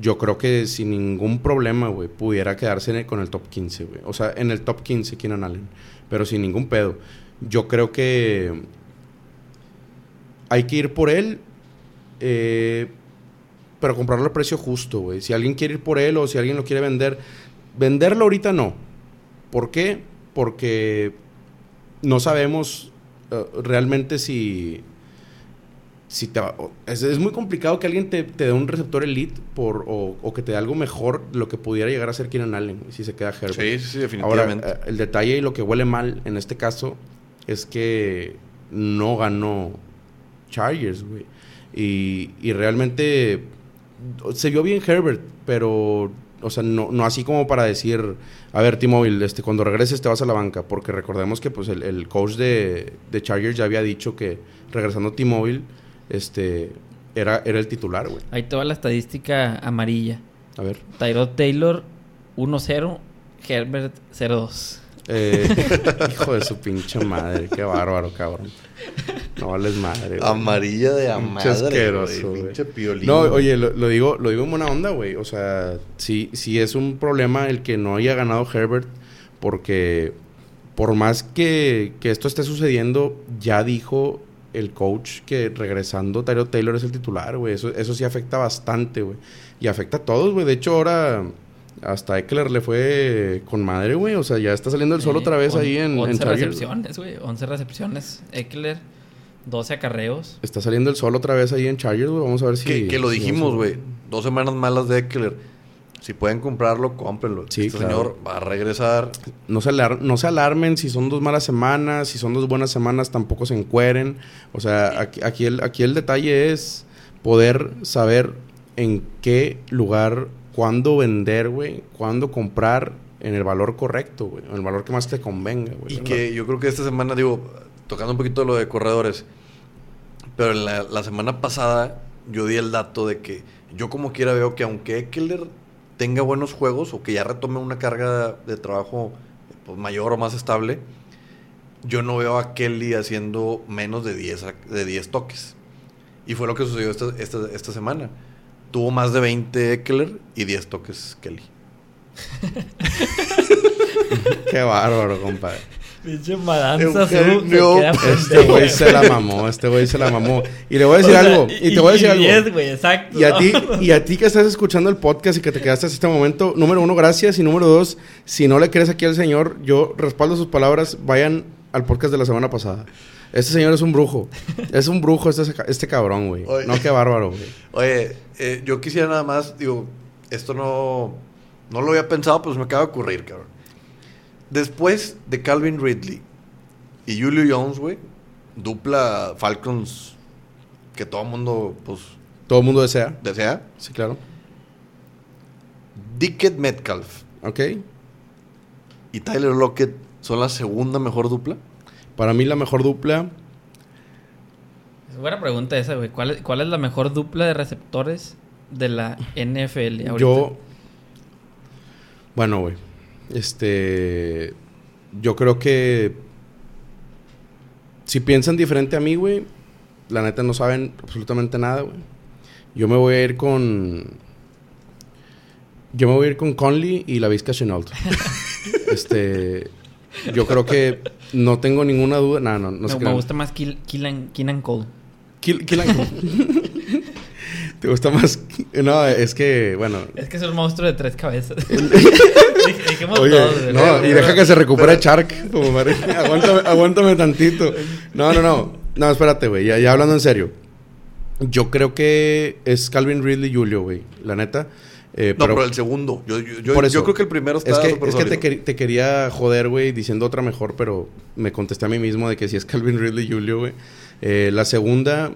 Speaker 1: yo creo que sin ningún problema, güey, pudiera quedarse con el top 15, güey. O sea, en el top 15, Keenan Allen. Pero sin ningún pedo. Yo creo que hay que ir por él, eh, pero comprarlo al precio justo, güey. Si alguien quiere ir por él o si alguien lo quiere vender, venderlo ahorita no. ¿Por qué? Porque no sabemos eh, realmente si, si te va- es, es muy complicado que alguien te, te dé un receptor elite por, o, o que te dé algo mejor de lo que pudiera llegar a ser Keenan Allen, si se queda Herbert.
Speaker 2: Sí, sí, sí,
Speaker 1: Ahora,
Speaker 2: definitivamente.
Speaker 1: eh, el detalle y lo que huele mal en este caso es que no ganó Chargers, güey. Y, y realmente se vio bien Herbert, pero, o sea, no, no así como para decir, a ver, T-Mobile, este, cuando regreses te vas a la banca, porque recordemos que pues el, el coach de, de Chargers ya había dicho que regresando T-Mobile, este, era, era el titular, güey.
Speaker 3: Ahí toda la estadística amarilla.
Speaker 1: A ver.
Speaker 3: Tyrod Taylor 1-0, Herbert 0-2.
Speaker 1: Eh, hijo de su pinche madre, qué bárbaro, cabrón. No vales madre. güey.
Speaker 2: Amarilla de a
Speaker 1: Pinche
Speaker 2: madre,
Speaker 1: asqueroso,
Speaker 2: güey.
Speaker 1: güey.
Speaker 2: Pinche piolín.
Speaker 1: No,
Speaker 2: güey.
Speaker 1: oye, lo, lo digo, lo digo en buena onda, güey. O sea, sí, sí es un problema el que no haya ganado Herbert, porque por más que, que esto esté sucediendo, ya dijo el coach que regresando Tyrod Taylor es el titular, güey. Eso, eso sí afecta bastante, güey. Y afecta a todos, güey. De hecho, ahora hasta Eckler le fue con madre, güey. O sea, ya está saliendo el sol
Speaker 3: Eh,
Speaker 1: otra vez
Speaker 3: on-
Speaker 1: ahí en, en
Speaker 3: 11
Speaker 1: Chargers.
Speaker 3: recepciones, güey. 11 recepciones. Eckler, 12 acarreos.
Speaker 1: Está saliendo el sol otra vez ahí en Chargers, güey. Vamos a ver si...
Speaker 2: que, que lo dijimos, güey. Dos semanas malas de Eckler. Si pueden comprarlo, cómprenlo.
Speaker 1: Sí,
Speaker 2: este
Speaker 1: claro.
Speaker 2: señor va a regresar.
Speaker 1: No se, alar- no se alarmen si son dos malas semanas, si son dos buenas semanas tampoco se encueren. O sea, aquí, aquí, el, aquí el detalle es poder saber en qué lugar, cuándo vender, güey, cuándo comprar en el valor correcto, güey, en el valor que más te convenga, güey.
Speaker 2: Y
Speaker 1: ¿verdad?
Speaker 2: que yo creo que esta semana, digo, tocando un poquito lo de corredores, Pero la, la semana pasada yo di el dato de que yo como quiera veo que aunque Eckler tenga buenos juegos o que ya retome una carga de trabajo pues, mayor o más estable, yo no veo a Kelly haciendo menos de 10, a- de 10 toques. Y fue lo que sucedió esta, esta, esta semana. Tuvo más de 20 Eckler y 10 toques Kelly.
Speaker 1: Qué bárbaro, compadre.
Speaker 3: Pinche madanza
Speaker 2: Eugenio,
Speaker 1: Este güey se la mamó, este güey se la mamó. Y le voy a decir algo, y te voy a decir algo.
Speaker 3: 10, güey, exacto.
Speaker 1: Y a ti, y a ti que estás escuchando el podcast y que te quedaste hasta este momento, número uno, gracias. Y número dos, si no le crees aquí al señor, yo respaldo sus palabras, vayan al podcast de la semana pasada. Este señor es un brujo. Es un brujo este, este cabrón, güey. No, qué bárbaro, güey.
Speaker 2: Oye, eh, yo quisiera nada más, digo, esto no, no lo había pensado, pues me acaba de ocurrir, cabrón. Después de Calvin Ridley y Julio Jones, güey, dupla Falcons que todo el mundo, pues,
Speaker 1: Todo el mundo desea.
Speaker 2: desea.
Speaker 1: Sí, claro.
Speaker 2: Dickett Metcalf
Speaker 1: Ok.
Speaker 2: y Tyler Lockett son la segunda mejor dupla.
Speaker 1: Para mí la mejor dupla,
Speaker 3: Es buena pregunta esa, güey. ¿Cuál es, ¿Cuál es la mejor dupla de receptores de la NFL ahorita?
Speaker 1: yo... Bueno, güey. Este... Yo creo que... Si piensan diferente a mí, güey, la neta no saben absolutamente nada, güey. Yo me voy a ir con... Yo me voy a ir con Conley y la Vizca Chenault. este... Yo creo que no tengo ninguna duda. No, no, no
Speaker 3: me,
Speaker 1: se
Speaker 3: me gusta más Kill- Killan Keenan Cole.
Speaker 1: Kill- Killan- ¿Te gusta más? No, es que, bueno.
Speaker 3: Es que es un monstruo de tres cabezas. Dij- Dijimos
Speaker 1: Oye,
Speaker 3: todos,
Speaker 1: no, y deja que se recupere. Como madre. aguántame, aguántame tantito. No, no, no. No, espérate, güey. Ya, ya hablando en serio. Yo creo que es Calvin Ridley Julio, güey. La neta. Eh,
Speaker 2: No, pero, el segundo. Yo, yo, yo-
Speaker 1: por
Speaker 2: yo
Speaker 1: eso.
Speaker 2: creo que el primero está
Speaker 1: Es que, es que te,
Speaker 2: sólido.
Speaker 1: quer- te quería joder, güey, diciendo otra mejor, pero me contesté a mí mismo de que si es Calvin Ridley Julio, güey. Eh, la segunda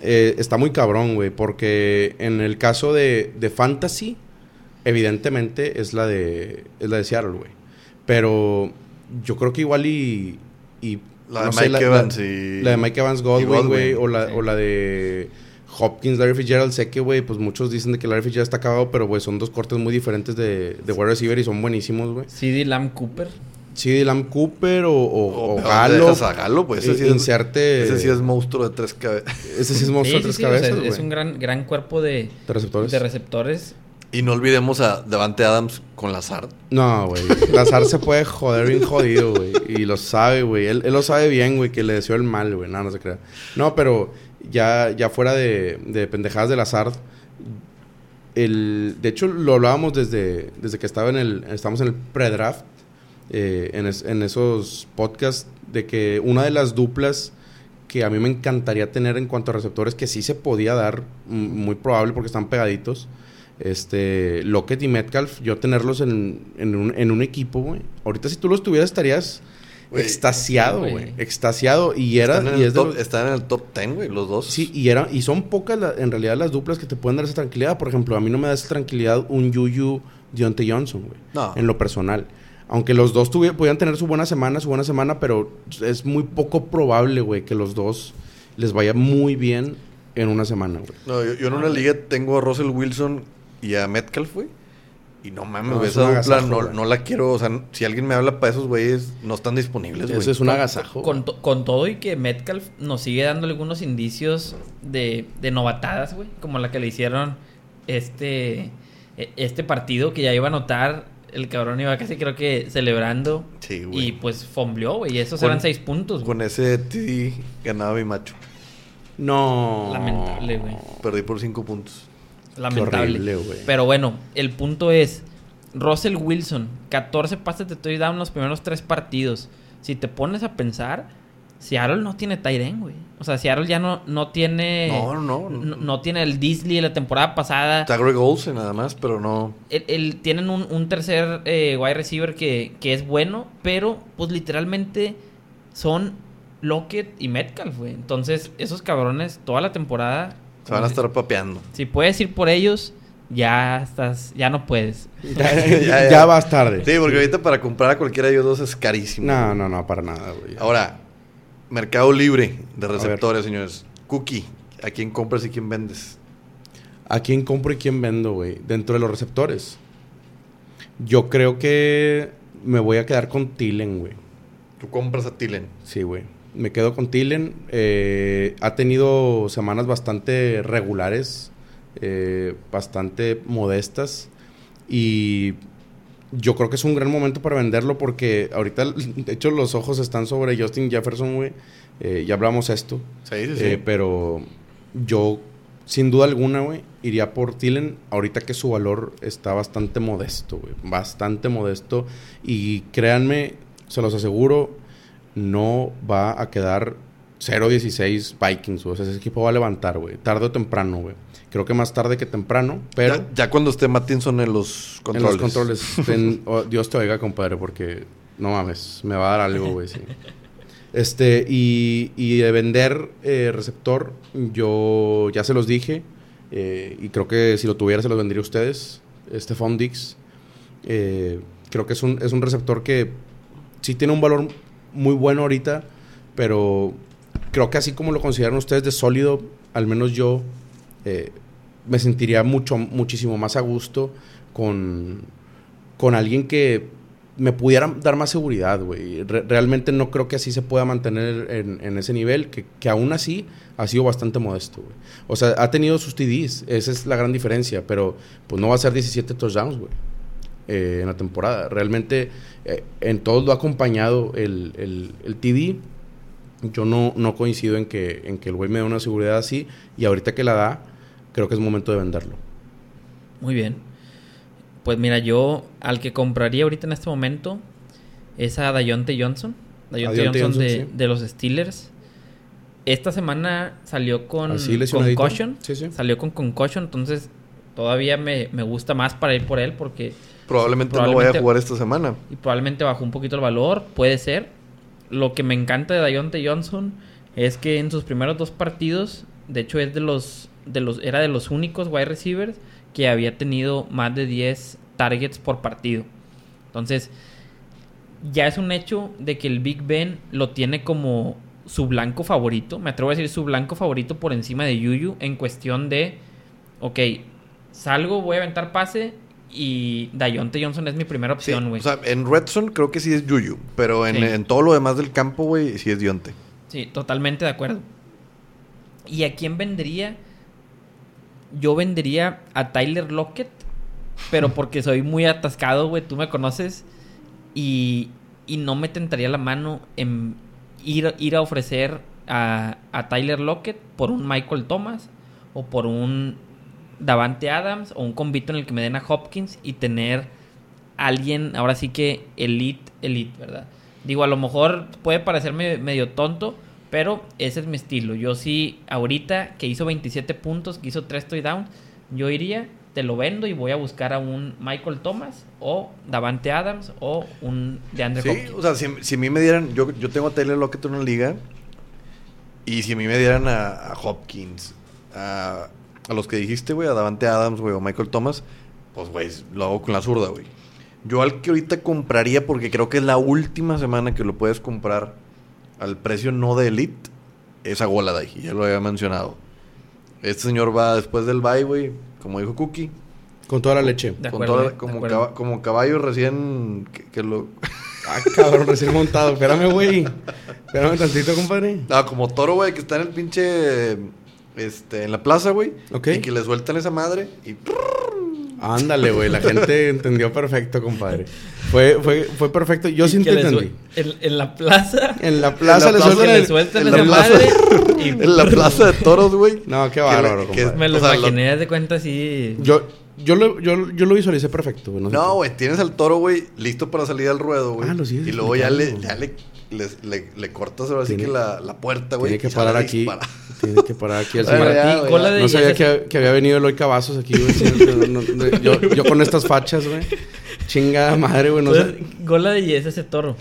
Speaker 1: eh, está muy cabrón, güey, porque en el caso de, de Fantasy, evidentemente es la de, es la de Seattle, güey. Pero yo creo que igual y... y
Speaker 2: La de
Speaker 1: no sé,
Speaker 2: Mike Evans y...
Speaker 1: la de Mike Evans Godwin, güey, o la,
Speaker 3: sí.
Speaker 1: o la de Hopkins, Larry Fitzgerald. Sé que, güey, pues muchos dicen de que Larry Fitzgerald está acabado, pero, güey, son dos cortes muy diferentes de, de wide receiver y son buenísimos, güey.
Speaker 3: CD Lamb Cooper.
Speaker 1: Sí, Lam Cooper o, o,
Speaker 2: O,
Speaker 1: Galo.
Speaker 2: dejas a Galo, pues ese
Speaker 1: Eh,
Speaker 2: sí es,
Speaker 1: inserte-
Speaker 2: ese sí es monstruo de tres cabezas.
Speaker 1: Ese sí es monstruo
Speaker 3: Sí,
Speaker 1: de
Speaker 3: sí,
Speaker 1: tres
Speaker 3: sí, sea,
Speaker 1: cabezas, güey.
Speaker 3: es un gran, gran cuerpo de,
Speaker 1: De receptores.
Speaker 3: de receptores.
Speaker 2: Y no olvidemos a Devante Adams con Lazard.
Speaker 1: No, güey. Lazar se puede joder bien jodido, güey. Y lo sabe, güey. Él, él lo sabe bien, güey, que le deseó el mal, güey. No, no se crea. No, pero ya, ya fuera de, de pendejadas de Lazard. El, de hecho, lo hablábamos desde, desde que estaba en el, estamos en el pre-draft. eh, en, en esos podcasts. De que una de las duplas que a mí me encantaría tener en cuanto a receptores, que sí se podía dar, muy probable porque están pegaditos. Este, Lockett y Metcalf, yo tenerlos en, en, un, en un equipo, güey. Ahorita si tú los tuvieras estarías
Speaker 2: Güey,
Speaker 1: extasiado,
Speaker 3: güey.
Speaker 1: Extasiado. Y era...
Speaker 2: están, en
Speaker 1: y
Speaker 2: el
Speaker 1: es de
Speaker 2: top,
Speaker 1: los-
Speaker 2: están en el top 10, güey, los dos.
Speaker 1: Sí, y, era, y son pocas la- en realidad las duplas que te pueden dar esa tranquilidad. Por ejemplo, a mí no me da esa tranquilidad un Yuyu Deontay Johnson, güey.
Speaker 2: No.
Speaker 1: En lo personal. Aunque los dos tuvi- podían tener su buena semana, su buena semana, pero es muy poco probable, güey, que los dos les vaya muy bien en una semana, güey.
Speaker 2: No, yo, yo en una liga tengo a Russell Wilson y a Metcalf, güey. Y no mames,
Speaker 1: No,
Speaker 2: güey, esa dupla no, no la quiero. O sea, si alguien me habla para esos güeyes, no están disponibles, güey.
Speaker 1: Eso es un agasajo.
Speaker 3: Con, to- con todo y que Metcalf nos sigue dando algunos indicios de, de novatadas, güey. Como la que le hicieron este, e- este partido que ya iba a anotar. El cabrón iba casi creo que celebrando.
Speaker 2: Sí, güey.
Speaker 3: Y pues fombleó, güey. Y esos
Speaker 2: Con-
Speaker 3: eran seis puntos, güey.
Speaker 2: Con ese TD ganaba mi macho.
Speaker 1: No.
Speaker 3: Lamentable, güey.
Speaker 2: Perdí por cinco puntos.
Speaker 3: Lamentable.
Speaker 1: horrible.
Speaker 3: Pero bueno, el punto es, Russell Wilson, 14 pases de touchdown en los primeros tres partidos. Si te pones a pensar, Seattle no tiene Tyren, güey. O sea, Seattle ya no, no tiene...
Speaker 2: No, no, no.
Speaker 3: No, tiene el Disley la temporada pasada.
Speaker 2: Está Greg Olsen nada más, pero no.
Speaker 3: El, el- tienen un, un tercer eh, wide receiver que, que es bueno, pero pues literalmente son Lockett y Metcalf, güey. Entonces, esos cabrones toda la temporada...
Speaker 2: Se van a estar papeando.
Speaker 3: Si puedes ir por ellos, ya estás... Ya no puedes.
Speaker 1: Ya,
Speaker 2: Ya, ya.
Speaker 1: ya vas tarde.
Speaker 2: Sí, porque ahorita para comprar a cualquiera de ellos dos es carísimo.
Speaker 1: No, no, no, para nada, güey.
Speaker 2: Ahora, mercado libre de receptores, señores. Cookie, ¿a quién compras y quién vendes?
Speaker 1: ¿A quién compro y quién vendo, güey? Dentro de los receptores. Yo creo que me voy a quedar con Tillen, güey.
Speaker 2: Tú compras a Tillen.
Speaker 1: Sí, güey. Me quedo con Tillen. Eh, ha tenido semanas bastante regulares, eh, bastante modestas. Y yo creo que es un gran momento para venderlo porque ahorita, de hecho, los ojos están sobre Justin Jefferson, güey. Eh, ya hablamos esto.
Speaker 2: Sí, sí, sí.
Speaker 1: Eh, pero yo, sin duda alguna, güey, iría por Tillen ahorita que su valor está bastante modesto, güey. Bastante modesto. Y créanme, se los aseguro, no va a quedar 0-16 Vikings. O sea, ese equipo va a levantar, güey. Tarde o temprano, güey. Creo que más tarde que temprano, pero...
Speaker 2: ya, ya cuando esté Mattinson en los controles.
Speaker 1: En los controles. oh, Dios te oiga, compadre, porque no mames, me va a dar algo, güey. sí. Este, y, y de vender eh, receptor, yo ya se los dije, eh, y creo que si lo tuviera se los vendría a ustedes. Stephon Dix. Eh, creo que es un, es un receptor que sí tiene un valor muy bueno ahorita, pero creo que así como lo consideran ustedes de sólido, al menos yo eh, me sentiría mucho, muchísimo más a gusto con, con alguien que me pudiera dar más seguridad, güey. Re- realmente no creo que así se pueda mantener en, en ese nivel, que, que aún así ha sido bastante modesto, güey. O sea, ha tenido sus TDs, esa es la gran diferencia, pero pues no va a ser 17 touchdowns, güey. Eh, en la temporada. Realmente eh, en todos lo ha acompañado el, el, el TD. Yo no, no coincido en que, en que el güey me dé una seguridad así. Y ahorita que la da, creo que es momento de venderlo.
Speaker 3: Muy bien. Pues mira, yo al que compraría ahorita en este momento es a Dayonte Johnson. Dayonte Johnson,
Speaker 1: Johnson,
Speaker 3: de,
Speaker 1: sí.
Speaker 3: de los Steelers. Esta semana salió con concussion.
Speaker 1: Sí, sí.
Speaker 3: Salió con concussion, entonces todavía me, me gusta más para ir por él porque
Speaker 2: Probablemente, no
Speaker 3: Probablemente-
Speaker 2: vaya a jugar esta semana.
Speaker 3: y probablemente bajó un poquito el valor, puede ser. Lo que me encanta de Dayonte Johnson es que en sus primeros dos partidos, de hecho es de los de los era de los únicos wide receivers que había tenido más de 10 targets por partido. Entonces, ya es un hecho de que el Big Ben lo tiene como su blanco favorito. Me atrevo a decir su blanco favorito por encima de Yuyu en cuestión de, ok, salgo, voy a aventar pase y Dayonte Johnson es mi primera opción, güey.
Speaker 2: o sea, en Redson creo que sí es Yuyu. Pero en,
Speaker 3: Sí.
Speaker 2: en todo lo demás del campo, güey, sí es Dionte.
Speaker 3: Sí, totalmente de acuerdo. ¿Y a quién vendría? Yo vendería a Tyler Lockett, pero porque soy muy atascado, güey, tú me conoces. Y, y no me tentaría la mano en ir, ir a ofrecer a, a Tyler Lockett por un Michael Thomas o por un Davante Adams o un convito en el que me den a Hopkins y tener alguien, ahora sí que elite, elite, ¿verdad? Digo, a lo mejor puede parecerme medio tonto, pero ese es mi estilo. Yo sí, ahorita que hizo 27 puntos, que hizo 3 touchdowns, yo iría, te lo vendo y voy a buscar a un Michael Thomas o Davante Adams o un DeAndre
Speaker 2: Sí,
Speaker 3: Hopkins.
Speaker 2: o sea, si, si a mí me dieran, yo, yo tengo a Taylor Lockett en una liga, y si a mí me dieran a, a Hopkins, a, a los que dijiste, güey, a Davante Adams, güey, o Michael Thomas, pues, güey, lo hago con la zurda, güey. Yo al que ahorita compraría, porque creo que es la última semana que lo puedes comprar al precio no de Elite, es a Goladay, ya lo había mencionado. Este señor va después del bye, güey, como dijo Cookie,
Speaker 1: Con toda la leche.
Speaker 3: De
Speaker 2: con
Speaker 3: acuerdo,
Speaker 2: toda- como, como caballo recién que, que lo...
Speaker 1: Ah, cabrón, recién montado. Espérame, güey. Espérame tantito, compadre.
Speaker 2: Ah, como toro, güey, que está en el pinche. Este, en la plaza, güey.
Speaker 1: Ok.
Speaker 2: Y que le sueltan esa madre. Y.
Speaker 1: Ándale, güey. La gente entendió perfecto, compadre. Fue, fue, fue perfecto. Yo sí entendí.
Speaker 3: En, en la plaza.
Speaker 1: En la plaza
Speaker 2: En la
Speaker 1: le
Speaker 2: plaza
Speaker 1: sueltan
Speaker 3: le sueltan
Speaker 2: en la
Speaker 3: esa
Speaker 2: plaza-
Speaker 3: madre. Y
Speaker 2: En la plaza de toros, güey.
Speaker 1: No, qué bárbaro, compadre.
Speaker 3: me lo
Speaker 2: o sea, lo-
Speaker 3: imaginé de cuenta así.
Speaker 1: Yo, yo, lo, yo, yo lo visualicé perfecto, güey.
Speaker 2: No, güey, tienes al toro, güey, listo para salir al ruedo, güey.
Speaker 1: Ah, lo sigues
Speaker 2: Y luego ya le, ya le, le, le- le cortas ahora sí que la, la puerta, güey.
Speaker 1: Tiene que parar aquí. Tiene que parar aquí el
Speaker 2: Bueno,
Speaker 1: señor. No sabía que, que había venido Eloy Cavazos aquí, güey. No, no, no, yo, yo con estas fachas, güey. Chingada madre, güey. No, sé.
Speaker 3: Gola de es ese toro.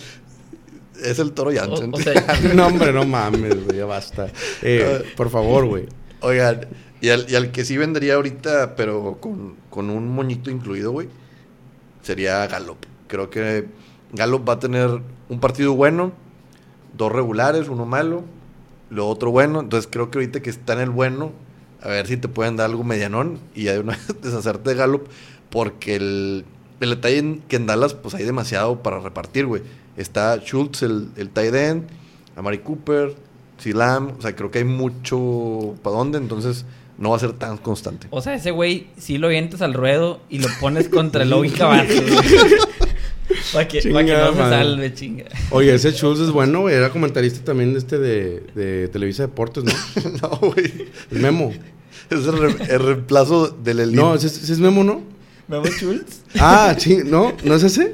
Speaker 2: Es el toro Jansen.
Speaker 3: O- o sea-
Speaker 1: no, hombre, no mames, güey. Ya basta. Eh, por favor, güey.
Speaker 2: Oigan, y al, y al que sí vendría ahorita, pero con, con un moñito incluido, güey, sería Gallup. Creo que Gallup va a tener un partido bueno, dos regulares, uno malo. Lo otro bueno. Entonces creo que ahorita que está en el bueno, a ver si te pueden dar algo medianón y ya de una vez deshacerte de Gallup, porque el, el detalle en que en Dallas pues hay demasiado para repartir, güey. Está Schultz, el, el tight end, Amari Cooper, Silam, o sea, creo que hay mucho para dónde, entonces no va a ser tan constante.
Speaker 3: O sea, ese güey sí lo vientas al ruedo y lo pones contra el Obi Cavazos, Para que, pa' que
Speaker 1: Chingada
Speaker 3: no se salve, chinga.
Speaker 1: Oye, ese Schultz es bueno, güey. Era comentarista también de este de, de Televisa Deportes, ¿no?
Speaker 2: no, güey.
Speaker 1: El Memo.
Speaker 2: Es el, re- el reemplazo del elite.
Speaker 1: No, ese, ese es Memo, ¿no?
Speaker 3: ¿Memo Schultz?
Speaker 1: Ah, sí, ¿no? ¿No es ese?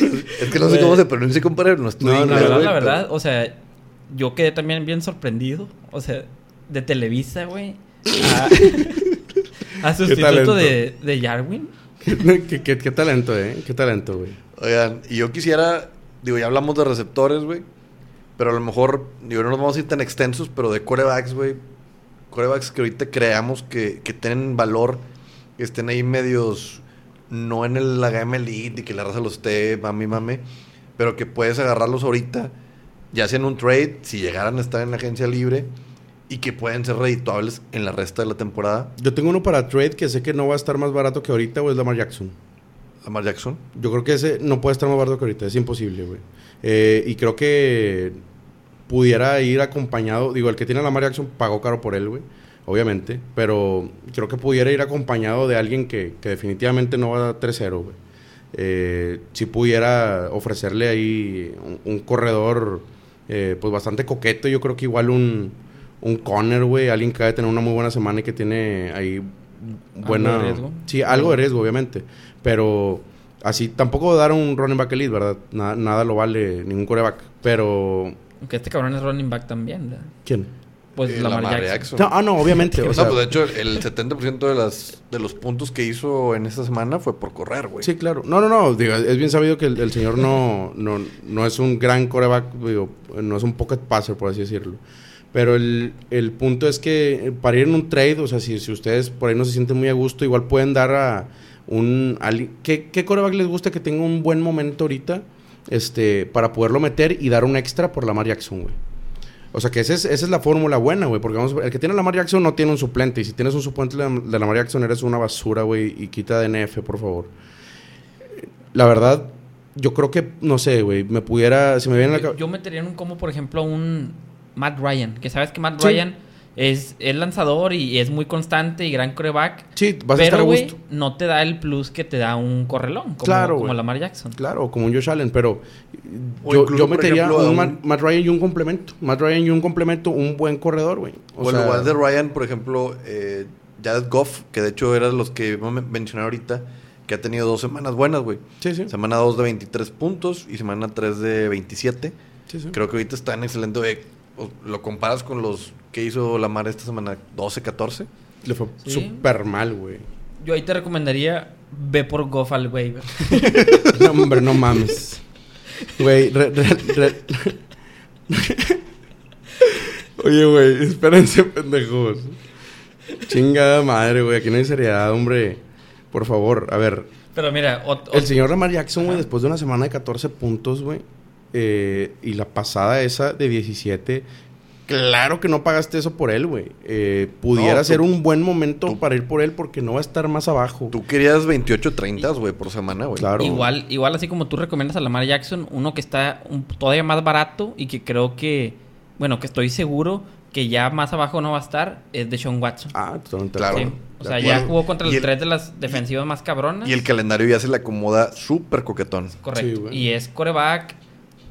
Speaker 2: es que no sé cómo se pronuncia, compadre. No estoy
Speaker 1: No, no,
Speaker 3: La verdad, la
Speaker 2: pero-
Speaker 3: verdad, o sea, yo quedé también bien sorprendido. O sea, de Televisa, güey. A, a sustituto de, de Jarwin.
Speaker 1: ¿Qué, talento, ¿eh? Qué talento, güey.
Speaker 2: Oigan, y yo quisiera, digo, ya hablamos de receptores, güey. Pero a lo mejor, digo, no nos vamos a ir tan extensos, pero de corebacks, güey. Corebacks que ahorita creamos que, que tienen valor, que estén ahí medios, no en el, la gama elite y que la raza los esté, mami, mami. Pero que puedes agarrarlos ahorita, ya sea en un trade, si llegaran a estar en la agencia libre, y que pueden ser redituables en la resta de la temporada.
Speaker 1: Yo tengo uno para trade que sé que no va a estar más barato que ahorita, güey, es Lamar Jackson.
Speaker 2: Lamar Jackson.
Speaker 1: Yo creo que ese no puede estar más barato que ahorita, es imposible, güey. Eh, y creo que pudiera ir acompañado, digo, el que tiene a Lamar Jackson pagó caro por él, güey, obviamente, pero creo que pudiera ir acompañado de alguien que, que definitivamente no va a 3-0, güey. Eh, si pudiera ofrecerle ahí un, un corredor, eh, pues bastante coqueto, yo creo que igual un, un corner, güey, alguien que va a tener una muy buena semana y que tiene ahí buena...
Speaker 3: de riesgo?
Speaker 1: Sí, algo de riesgo, obviamente. Pero así, tampoco dar un running back elite, ¿verdad? Nada, nada lo vale, ningún coreback. Pero.
Speaker 3: Aunque este cabrón es running back también, ¿verdad?
Speaker 1: ¿Quién?
Speaker 3: Pues
Speaker 2: Eh,
Speaker 3: Lamar,
Speaker 2: Lamar
Speaker 3: Jackson.
Speaker 2: Jackson.
Speaker 1: No, ah, no, obviamente. o
Speaker 2: no,
Speaker 1: sea,
Speaker 2: pues de hecho, el 70% de, las, de los puntos que hizo en esta semana fue por correr, güey.
Speaker 1: Sí, claro. No, no, no. Digo, es bien sabido que el, el señor no, no, no es un gran coreback, digo, no es un pocket passer, por así decirlo. Pero el, el punto es que para ir en un trade, o sea, si, si ustedes por ahí no se sienten muy a gusto, igual pueden dar a un... ali- ¿Qué, ¿Qué coreback les gusta que tenga un buen momento ahorita este, para poderlo meter y dar un extra por Lamar Jackson, güey? O sea, que esa es, esa es la fórmula buena, güey. Porque vamos, el que tiene a Lamar Jackson no tiene un suplente. Y si tienes un suplente de de Lamar Jackson, eres una basura, güey. Y quita de NF, por favor. La verdad, yo creo que, no sé, güey. Me pudiera. Si me viene a la
Speaker 3: Yo, metería en un como, por ejemplo, un Matt Ryan. Que sabes que Matt
Speaker 1: Sí.
Speaker 3: Ryan es, es lanzador y es muy constante y gran coreback.
Speaker 1: Sí, vas a estar a
Speaker 3: Pero,
Speaker 1: gusto.
Speaker 3: no te da el plus que te da un correlón. Como,
Speaker 1: Claro,
Speaker 3: como. Lamar Jackson.
Speaker 1: Claro, como un Josh Allen, pero yo,
Speaker 2: incluso,
Speaker 1: yo metería
Speaker 2: ejemplo,
Speaker 1: un
Speaker 2: un-
Speaker 1: Matt, Ryan y un complemento. Matt Ryan y un complemento, un buen corredor, güey.
Speaker 2: O, en lugar de Ryan, por ejemplo, eh, Jared Goff, que de hecho era de los que iba a men- mencionar ahorita, que ha tenido dos semanas buenas, güey.
Speaker 1: Sí, sí.
Speaker 2: Semana 2 de 23 puntos y semana 3 de 27.
Speaker 1: sí, sí.
Speaker 2: Creo que ahorita está en excelente. O- lo comparas con los que hizo Lamar esta semana 12, 14.
Speaker 1: Le fue
Speaker 3: Sí.
Speaker 1: súper mal, güey.
Speaker 3: Yo ahí te recomendaría ve por Goff al waiver.
Speaker 1: No, hombre, no mames. Güey, re- re- re- Oye, güey, espérense, pendejos. Chingada madre, güey. Aquí no hay seriedad, hombre. Por favor, a ver.
Speaker 3: Pero mira, ot-
Speaker 1: El señor Lamar Jackson, güey, después de una semana de 14 puntos, güey. Eh, y la pasada esa de 17. Claro que no pagaste eso por él, güey. Eh, pudiera
Speaker 2: No, tú-
Speaker 1: ser un buen momento
Speaker 2: tú-
Speaker 1: para ir por él porque no va a estar más abajo.
Speaker 2: Tú querías 28, 30, güey, por semana, güey.
Speaker 1: Claro.
Speaker 3: igual, igual así como tú recomiendas a Lamar Jackson, uno que está un- todavía más barato y que creo que, bueno, que estoy seguro que ya más abajo no va a estar, es de Sean Watson.
Speaker 1: Ah, totalmente.
Speaker 2: Claro.
Speaker 3: Sí. O sea, ya jugó contra
Speaker 2: Y
Speaker 3: los
Speaker 2: el-
Speaker 3: tres de las defensivas más cabronas.
Speaker 2: Y el calendario ya se le acomoda súper coquetón.
Speaker 3: Correcto.
Speaker 1: Sí,
Speaker 3: y es coreback,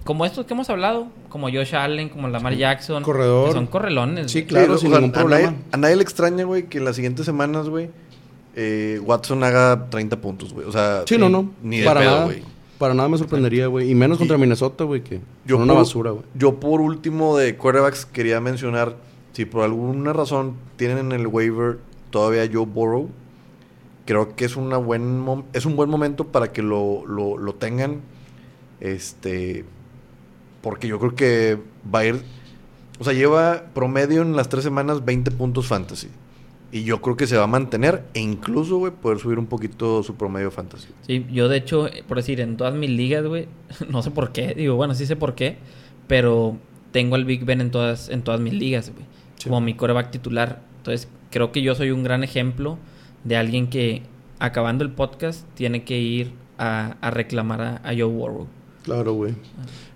Speaker 3: como estos que hemos hablado, como Josh Allen, como Lamar Jackson.
Speaker 1: Corredor.
Speaker 3: que son correlones.
Speaker 1: Sí. Claro,
Speaker 2: Sí,
Speaker 1: sin
Speaker 2: o sea,
Speaker 1: ningún
Speaker 2: a
Speaker 1: problema.
Speaker 2: nadie- A nadie, le extraña, güey, que en las siguientes semanas, güey, eh, Watson haga 30 puntos, güey. O sea,
Speaker 1: Sí, no, no.
Speaker 2: Ni de
Speaker 1: para
Speaker 2: pedo,
Speaker 1: nada.
Speaker 2: güey.
Speaker 1: Para nada me sorprendería, güey. Y menos contra Minnesota, güey, que
Speaker 2: Yo
Speaker 1: son una
Speaker 2: por-
Speaker 1: basura, güey.
Speaker 2: Yo por último de quarterbacks quería mencionar, si por alguna razón tienen en el waiver todavía Joe Burrow, creo que es, una buen es un buen momento para que lo, lo, lo tengan, este, porque yo creo que va a ir, o sea, lleva promedio en las tres semanas 20 puntos fantasy. Y yo creo que se va a mantener e incluso, güey, poder subir un poquito su promedio fantasy.
Speaker 3: Sí, yo de hecho, eh, por decir, en todas mis ligas, güey, no sé por qué, digo, bueno, sí sé por qué, pero tengo al Big Ben en todas, en todas mis ligas, güey.
Speaker 1: Sí.
Speaker 3: Como mi coreback titular. Entonces, creo que yo soy un gran ejemplo de alguien que, acabando el podcast, tiene que ir a, a reclamar a, a Joe Burrow.
Speaker 1: Claro, güey.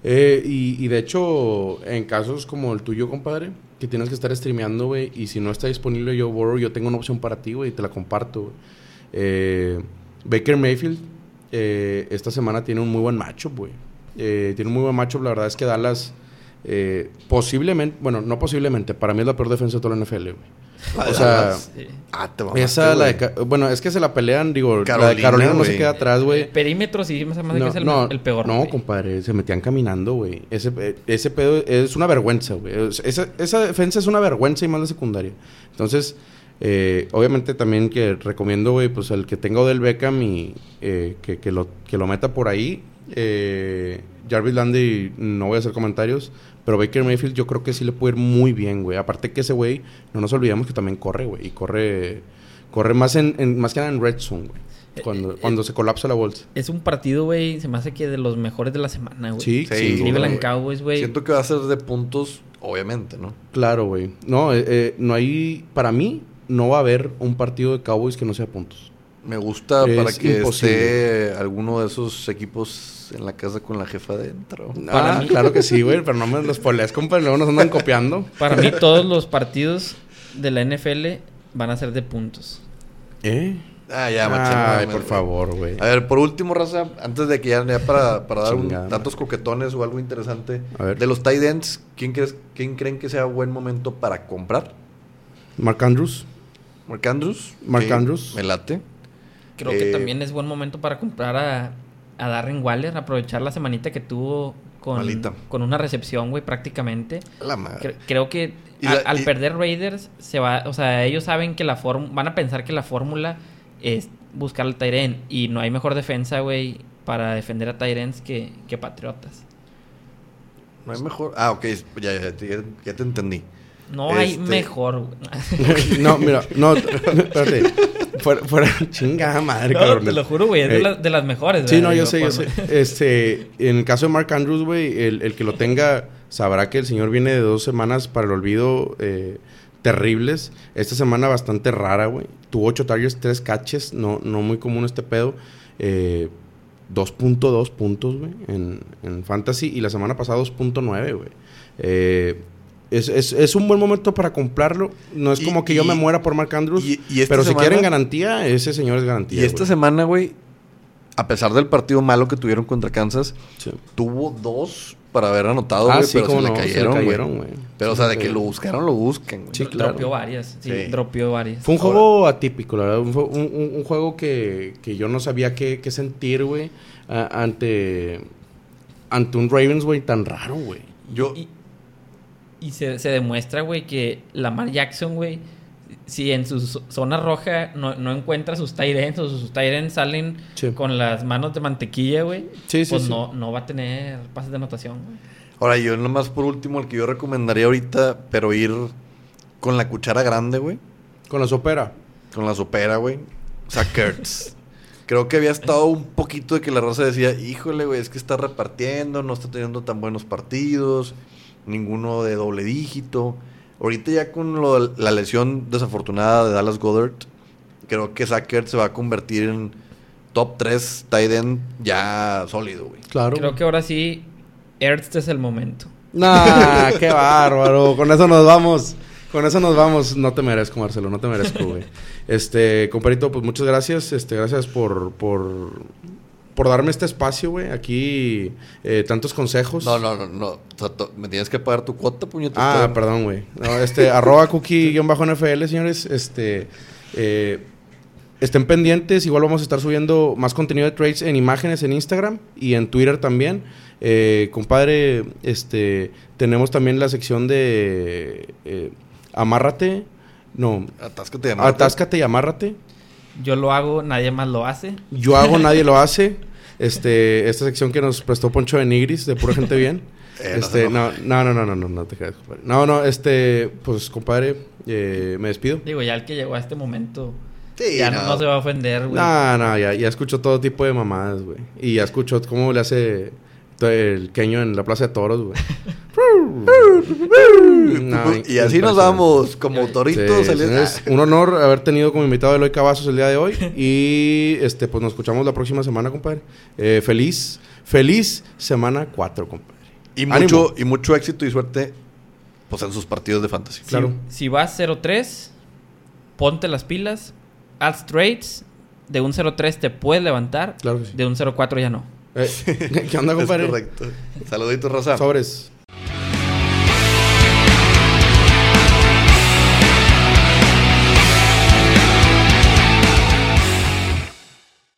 Speaker 1: Eh, y, y de hecho, en casos como el tuyo, compadre, que tienes que estar streameando, güey, y si no está disponible Joe Burrow, yo tengo una opción para ti, güey, y te la comparto, güey. Eh, Baker Mayfield, eh, esta semana tiene un muy buen matchup, güey. Eh, tiene un muy buen matchup, la verdad es que Dallas, eh, posiblemente, bueno, no posiblemente, para mí es la peor defensa de toda la NFL, güey. O sea,
Speaker 3: Sí.
Speaker 2: Ah, te mamaste,
Speaker 1: esa, la de, bueno, es que se la pelean, digo, la de
Speaker 2: Carolina,
Speaker 1: Carolina no se queda atrás, güey.
Speaker 3: Perímetro sí más que
Speaker 1: No,
Speaker 3: es el,
Speaker 1: no,
Speaker 3: el peor.
Speaker 1: No, compadre, se metían caminando, güey. Ese, eh, ese pedo es una vergüenza, güey. Es- Esa, esa defensa es una vergüenza y más la secundaria. Entonces, eh, obviamente también que recomiendo, güey, pues el que tenga Odell Beckham y eh, que, que lo, que lo meta por ahí. Eh, Jarvis Landry, no voy a hacer comentarios, pero Baker Mayfield yo creo que sí le puede ir muy bien, güey. Aparte que ese güey, no nos olvidemos que también corre, güey. Y corre, corre más, en, en- más que nada en red zone, güey. Cuando,
Speaker 3: eh,
Speaker 1: cuando se colapsa la bolsa.
Speaker 3: Es un partido, güey, se me hace que de los mejores de la semana, güey.
Speaker 1: Sí,
Speaker 2: Sí,
Speaker 3: Cleveland. Cowboys, güey.
Speaker 2: Siento que va a ser de puntos, obviamente, ¿no?
Speaker 1: Claro, güey. No, eh, eh, no hay. Para mí, no va a haber un partido de Cowboys que no sea puntos.
Speaker 2: Me gusta
Speaker 1: Es
Speaker 2: para que
Speaker 1: imposible.
Speaker 2: esté alguno de esos equipos en la casa con la jefa adentro.
Speaker 1: Ah,
Speaker 3: mí-
Speaker 1: claro que sí, güey, pero no me los poleas, compa, luego nos andan copiando.
Speaker 3: Para mí, todos los partidos de la NFL van a ser de puntos.
Speaker 1: ¿Eh?
Speaker 2: Ah, ya, machín,
Speaker 1: Ay, por
Speaker 2: güey.
Speaker 1: favor, güey.
Speaker 2: A ver, por último, Raza, antes de que ya, ya para, para dar un- datos coquetones o algo interesante.
Speaker 1: A ver.
Speaker 2: De los tight ends, ¿quién, crees, ¿quién creen que sea buen momento para comprar?
Speaker 1: Mark Andrews.
Speaker 2: Mark Andrews.
Speaker 1: Mark Andrews.
Speaker 2: Me late.
Speaker 3: Creo que
Speaker 2: Eh,
Speaker 3: también es buen momento para comprar a, a Darren Waller, aprovechar la semanita que tuvo con,
Speaker 2: Malita.
Speaker 3: con una recepción, güey, prácticamente.
Speaker 2: La madre.
Speaker 3: Cre- creo que al,
Speaker 2: la-
Speaker 3: al
Speaker 2: y-
Speaker 3: perder Raiders, se va, o sea, ellos saben que la fórmula, van a pensar que la fórmula es buscar al Tyren y no hay mejor defensa, güey, para defender a Tyrens que, que Patriotas.
Speaker 2: No hay mejor. Ah, ok, ya, ya, ya- ya te entendí.
Speaker 3: No hay
Speaker 2: Este-
Speaker 3: mejor,
Speaker 1: no, mira, no, espérate. Fuera, fuera, chingada madre,
Speaker 3: No,
Speaker 1: cabrón.
Speaker 3: te lo juro, güey, es de,
Speaker 1: Eh,
Speaker 3: la- de las mejores.
Speaker 1: Sí,
Speaker 3: ¿verdad?
Speaker 1: no, yo sé, yo sé. Este, en el caso de Mark Andrews, güey, el, el que lo tenga sabrá que el señor viene de dos semanas para el olvido eh, terribles. Esta semana bastante rara, güey. Tuvo ocho targets, tres catches, no, no muy común este pedo. Eh, 2.2 puntos, güey, en, en Fantasy. Y la semana pasada 2.9, güey. Eh, es, es, es un buen momento para comprarlo. No es
Speaker 2: Y-
Speaker 1: como que yo me muera por Mark Andrews.
Speaker 2: y- y esta
Speaker 1: pero si quieren garantía, ese señor es garantía.
Speaker 2: Y esta semana, güey, a pesar del partido malo que tuvieron contra Kansas,
Speaker 1: Sí.
Speaker 2: tuvo dos para haber anotado,
Speaker 1: Ah,
Speaker 2: güey,
Speaker 1: sí,
Speaker 2: pero se,
Speaker 1: no,
Speaker 2: le
Speaker 1: se le
Speaker 2: cayeron, güey. Pero, o sea,
Speaker 1: se
Speaker 2: de que lo buscaron, lo buscan, güey.
Speaker 1: Sí, claro.
Speaker 3: Dropeó varias, sí,
Speaker 2: Sí.
Speaker 3: dropeó varias.
Speaker 1: Fue un juego atípico, la verdad. Un, un- juego que, que yo no sabía qué, qué sentir, güey, ante, ante un Ravens, güey, tan raro, güey.
Speaker 2: Yo,
Speaker 3: Y, y se, se demuestra, güey, que Lamar Jackson, güey, si en su zo- zona roja no, no encuentra sus ends o sus ends salen
Speaker 1: Sí.
Speaker 3: con las manos de mantequilla, güey,
Speaker 1: Sí, sí,
Speaker 3: pues
Speaker 1: sí.
Speaker 3: No, no va a tener pases de anotación, güey.
Speaker 2: ahora yo nomás por último, el que yo recomendaría ahorita, pero ir con la cuchara grande, güey.
Speaker 1: Con la sopera.
Speaker 2: Con la sopera, güey. Zach Ertz. Creo que había estado un poquito de que la raza decía, híjole, güey, es que está repartiendo, no está teniendo tan buenos partidos, ninguno de doble dígito. Ahorita ya con lo- la lesión desafortunada de Dallas Goddard, creo que Zach Ertz se va a convertir en top 3 tight end ya sólido, güey.
Speaker 1: Claro.
Speaker 3: Creo que ahora sí, Ertz es el momento.
Speaker 1: Nah, qué bárbaro. Con eso nos vamos. Con eso nos vamos. No te merezco, Marcelo. No te merezco, güey. Este, compadrito, pues muchas gracias. Este, gracias por, por, por darme este espacio, güey. Aquí, eh, tantos consejos.
Speaker 2: No, no, no, no. Me tienes que pagar tu cuota, puñetas.
Speaker 1: Ah, perdón, güey. No, este, arroba cookie-nfl, señores. Este, eh, estén pendientes. Igual vamos a estar subiendo más contenido de trades en imágenes en Instagram y en Twitter también. Eh, compadre, este, tenemos también la sección de eh, amárrate. No,
Speaker 2: Atáscate de amarte.
Speaker 1: atáscate y amárrate.
Speaker 3: Yo lo hago, nadie más lo hace.
Speaker 1: Yo hago, nadie lo hace. Este, esta sección que nos prestó Poncho de Nigris, de pura gente bien.
Speaker 2: Eh, no
Speaker 1: este, no, no, no, no, no, no, no te creas, compadre. No, no, este, pues, compadre, eh, me despido.
Speaker 3: Digo, ya el que llegó a este momento,
Speaker 2: Sí,
Speaker 3: ya no.
Speaker 2: no.
Speaker 3: no se va a ofender, güey.
Speaker 1: No, no, ya, ya escucho todo tipo de mamadas, güey. Y ya escucho cómo le hace el queño en la Plaza de Toros, güey. No,
Speaker 2: y así nos vamos, como toritos.
Speaker 1: Sí, es un honor haber tenido como invitado a Eloy Cavazos el día de hoy. Y este, pues nos escuchamos la próxima semana, compadre. Eh, feliz, feliz semana 4, compadre.
Speaker 2: y,
Speaker 1: Ánimo.
Speaker 2: mucho, y mucho éxito y suerte pues, en sus partidos de fantasy.
Speaker 3: Si-
Speaker 1: Claro.
Speaker 3: Si, vas 0-3, ponte las pilas, haz trades. De un 0-3 te puedes levantar.
Speaker 1: Claro que sí.
Speaker 3: De un 0-4 ya no.
Speaker 1: Eh, ¿Qué onda,
Speaker 2: Es
Speaker 1: compadre?
Speaker 2: correcto. Saluditos, Raza.
Speaker 1: Sobres.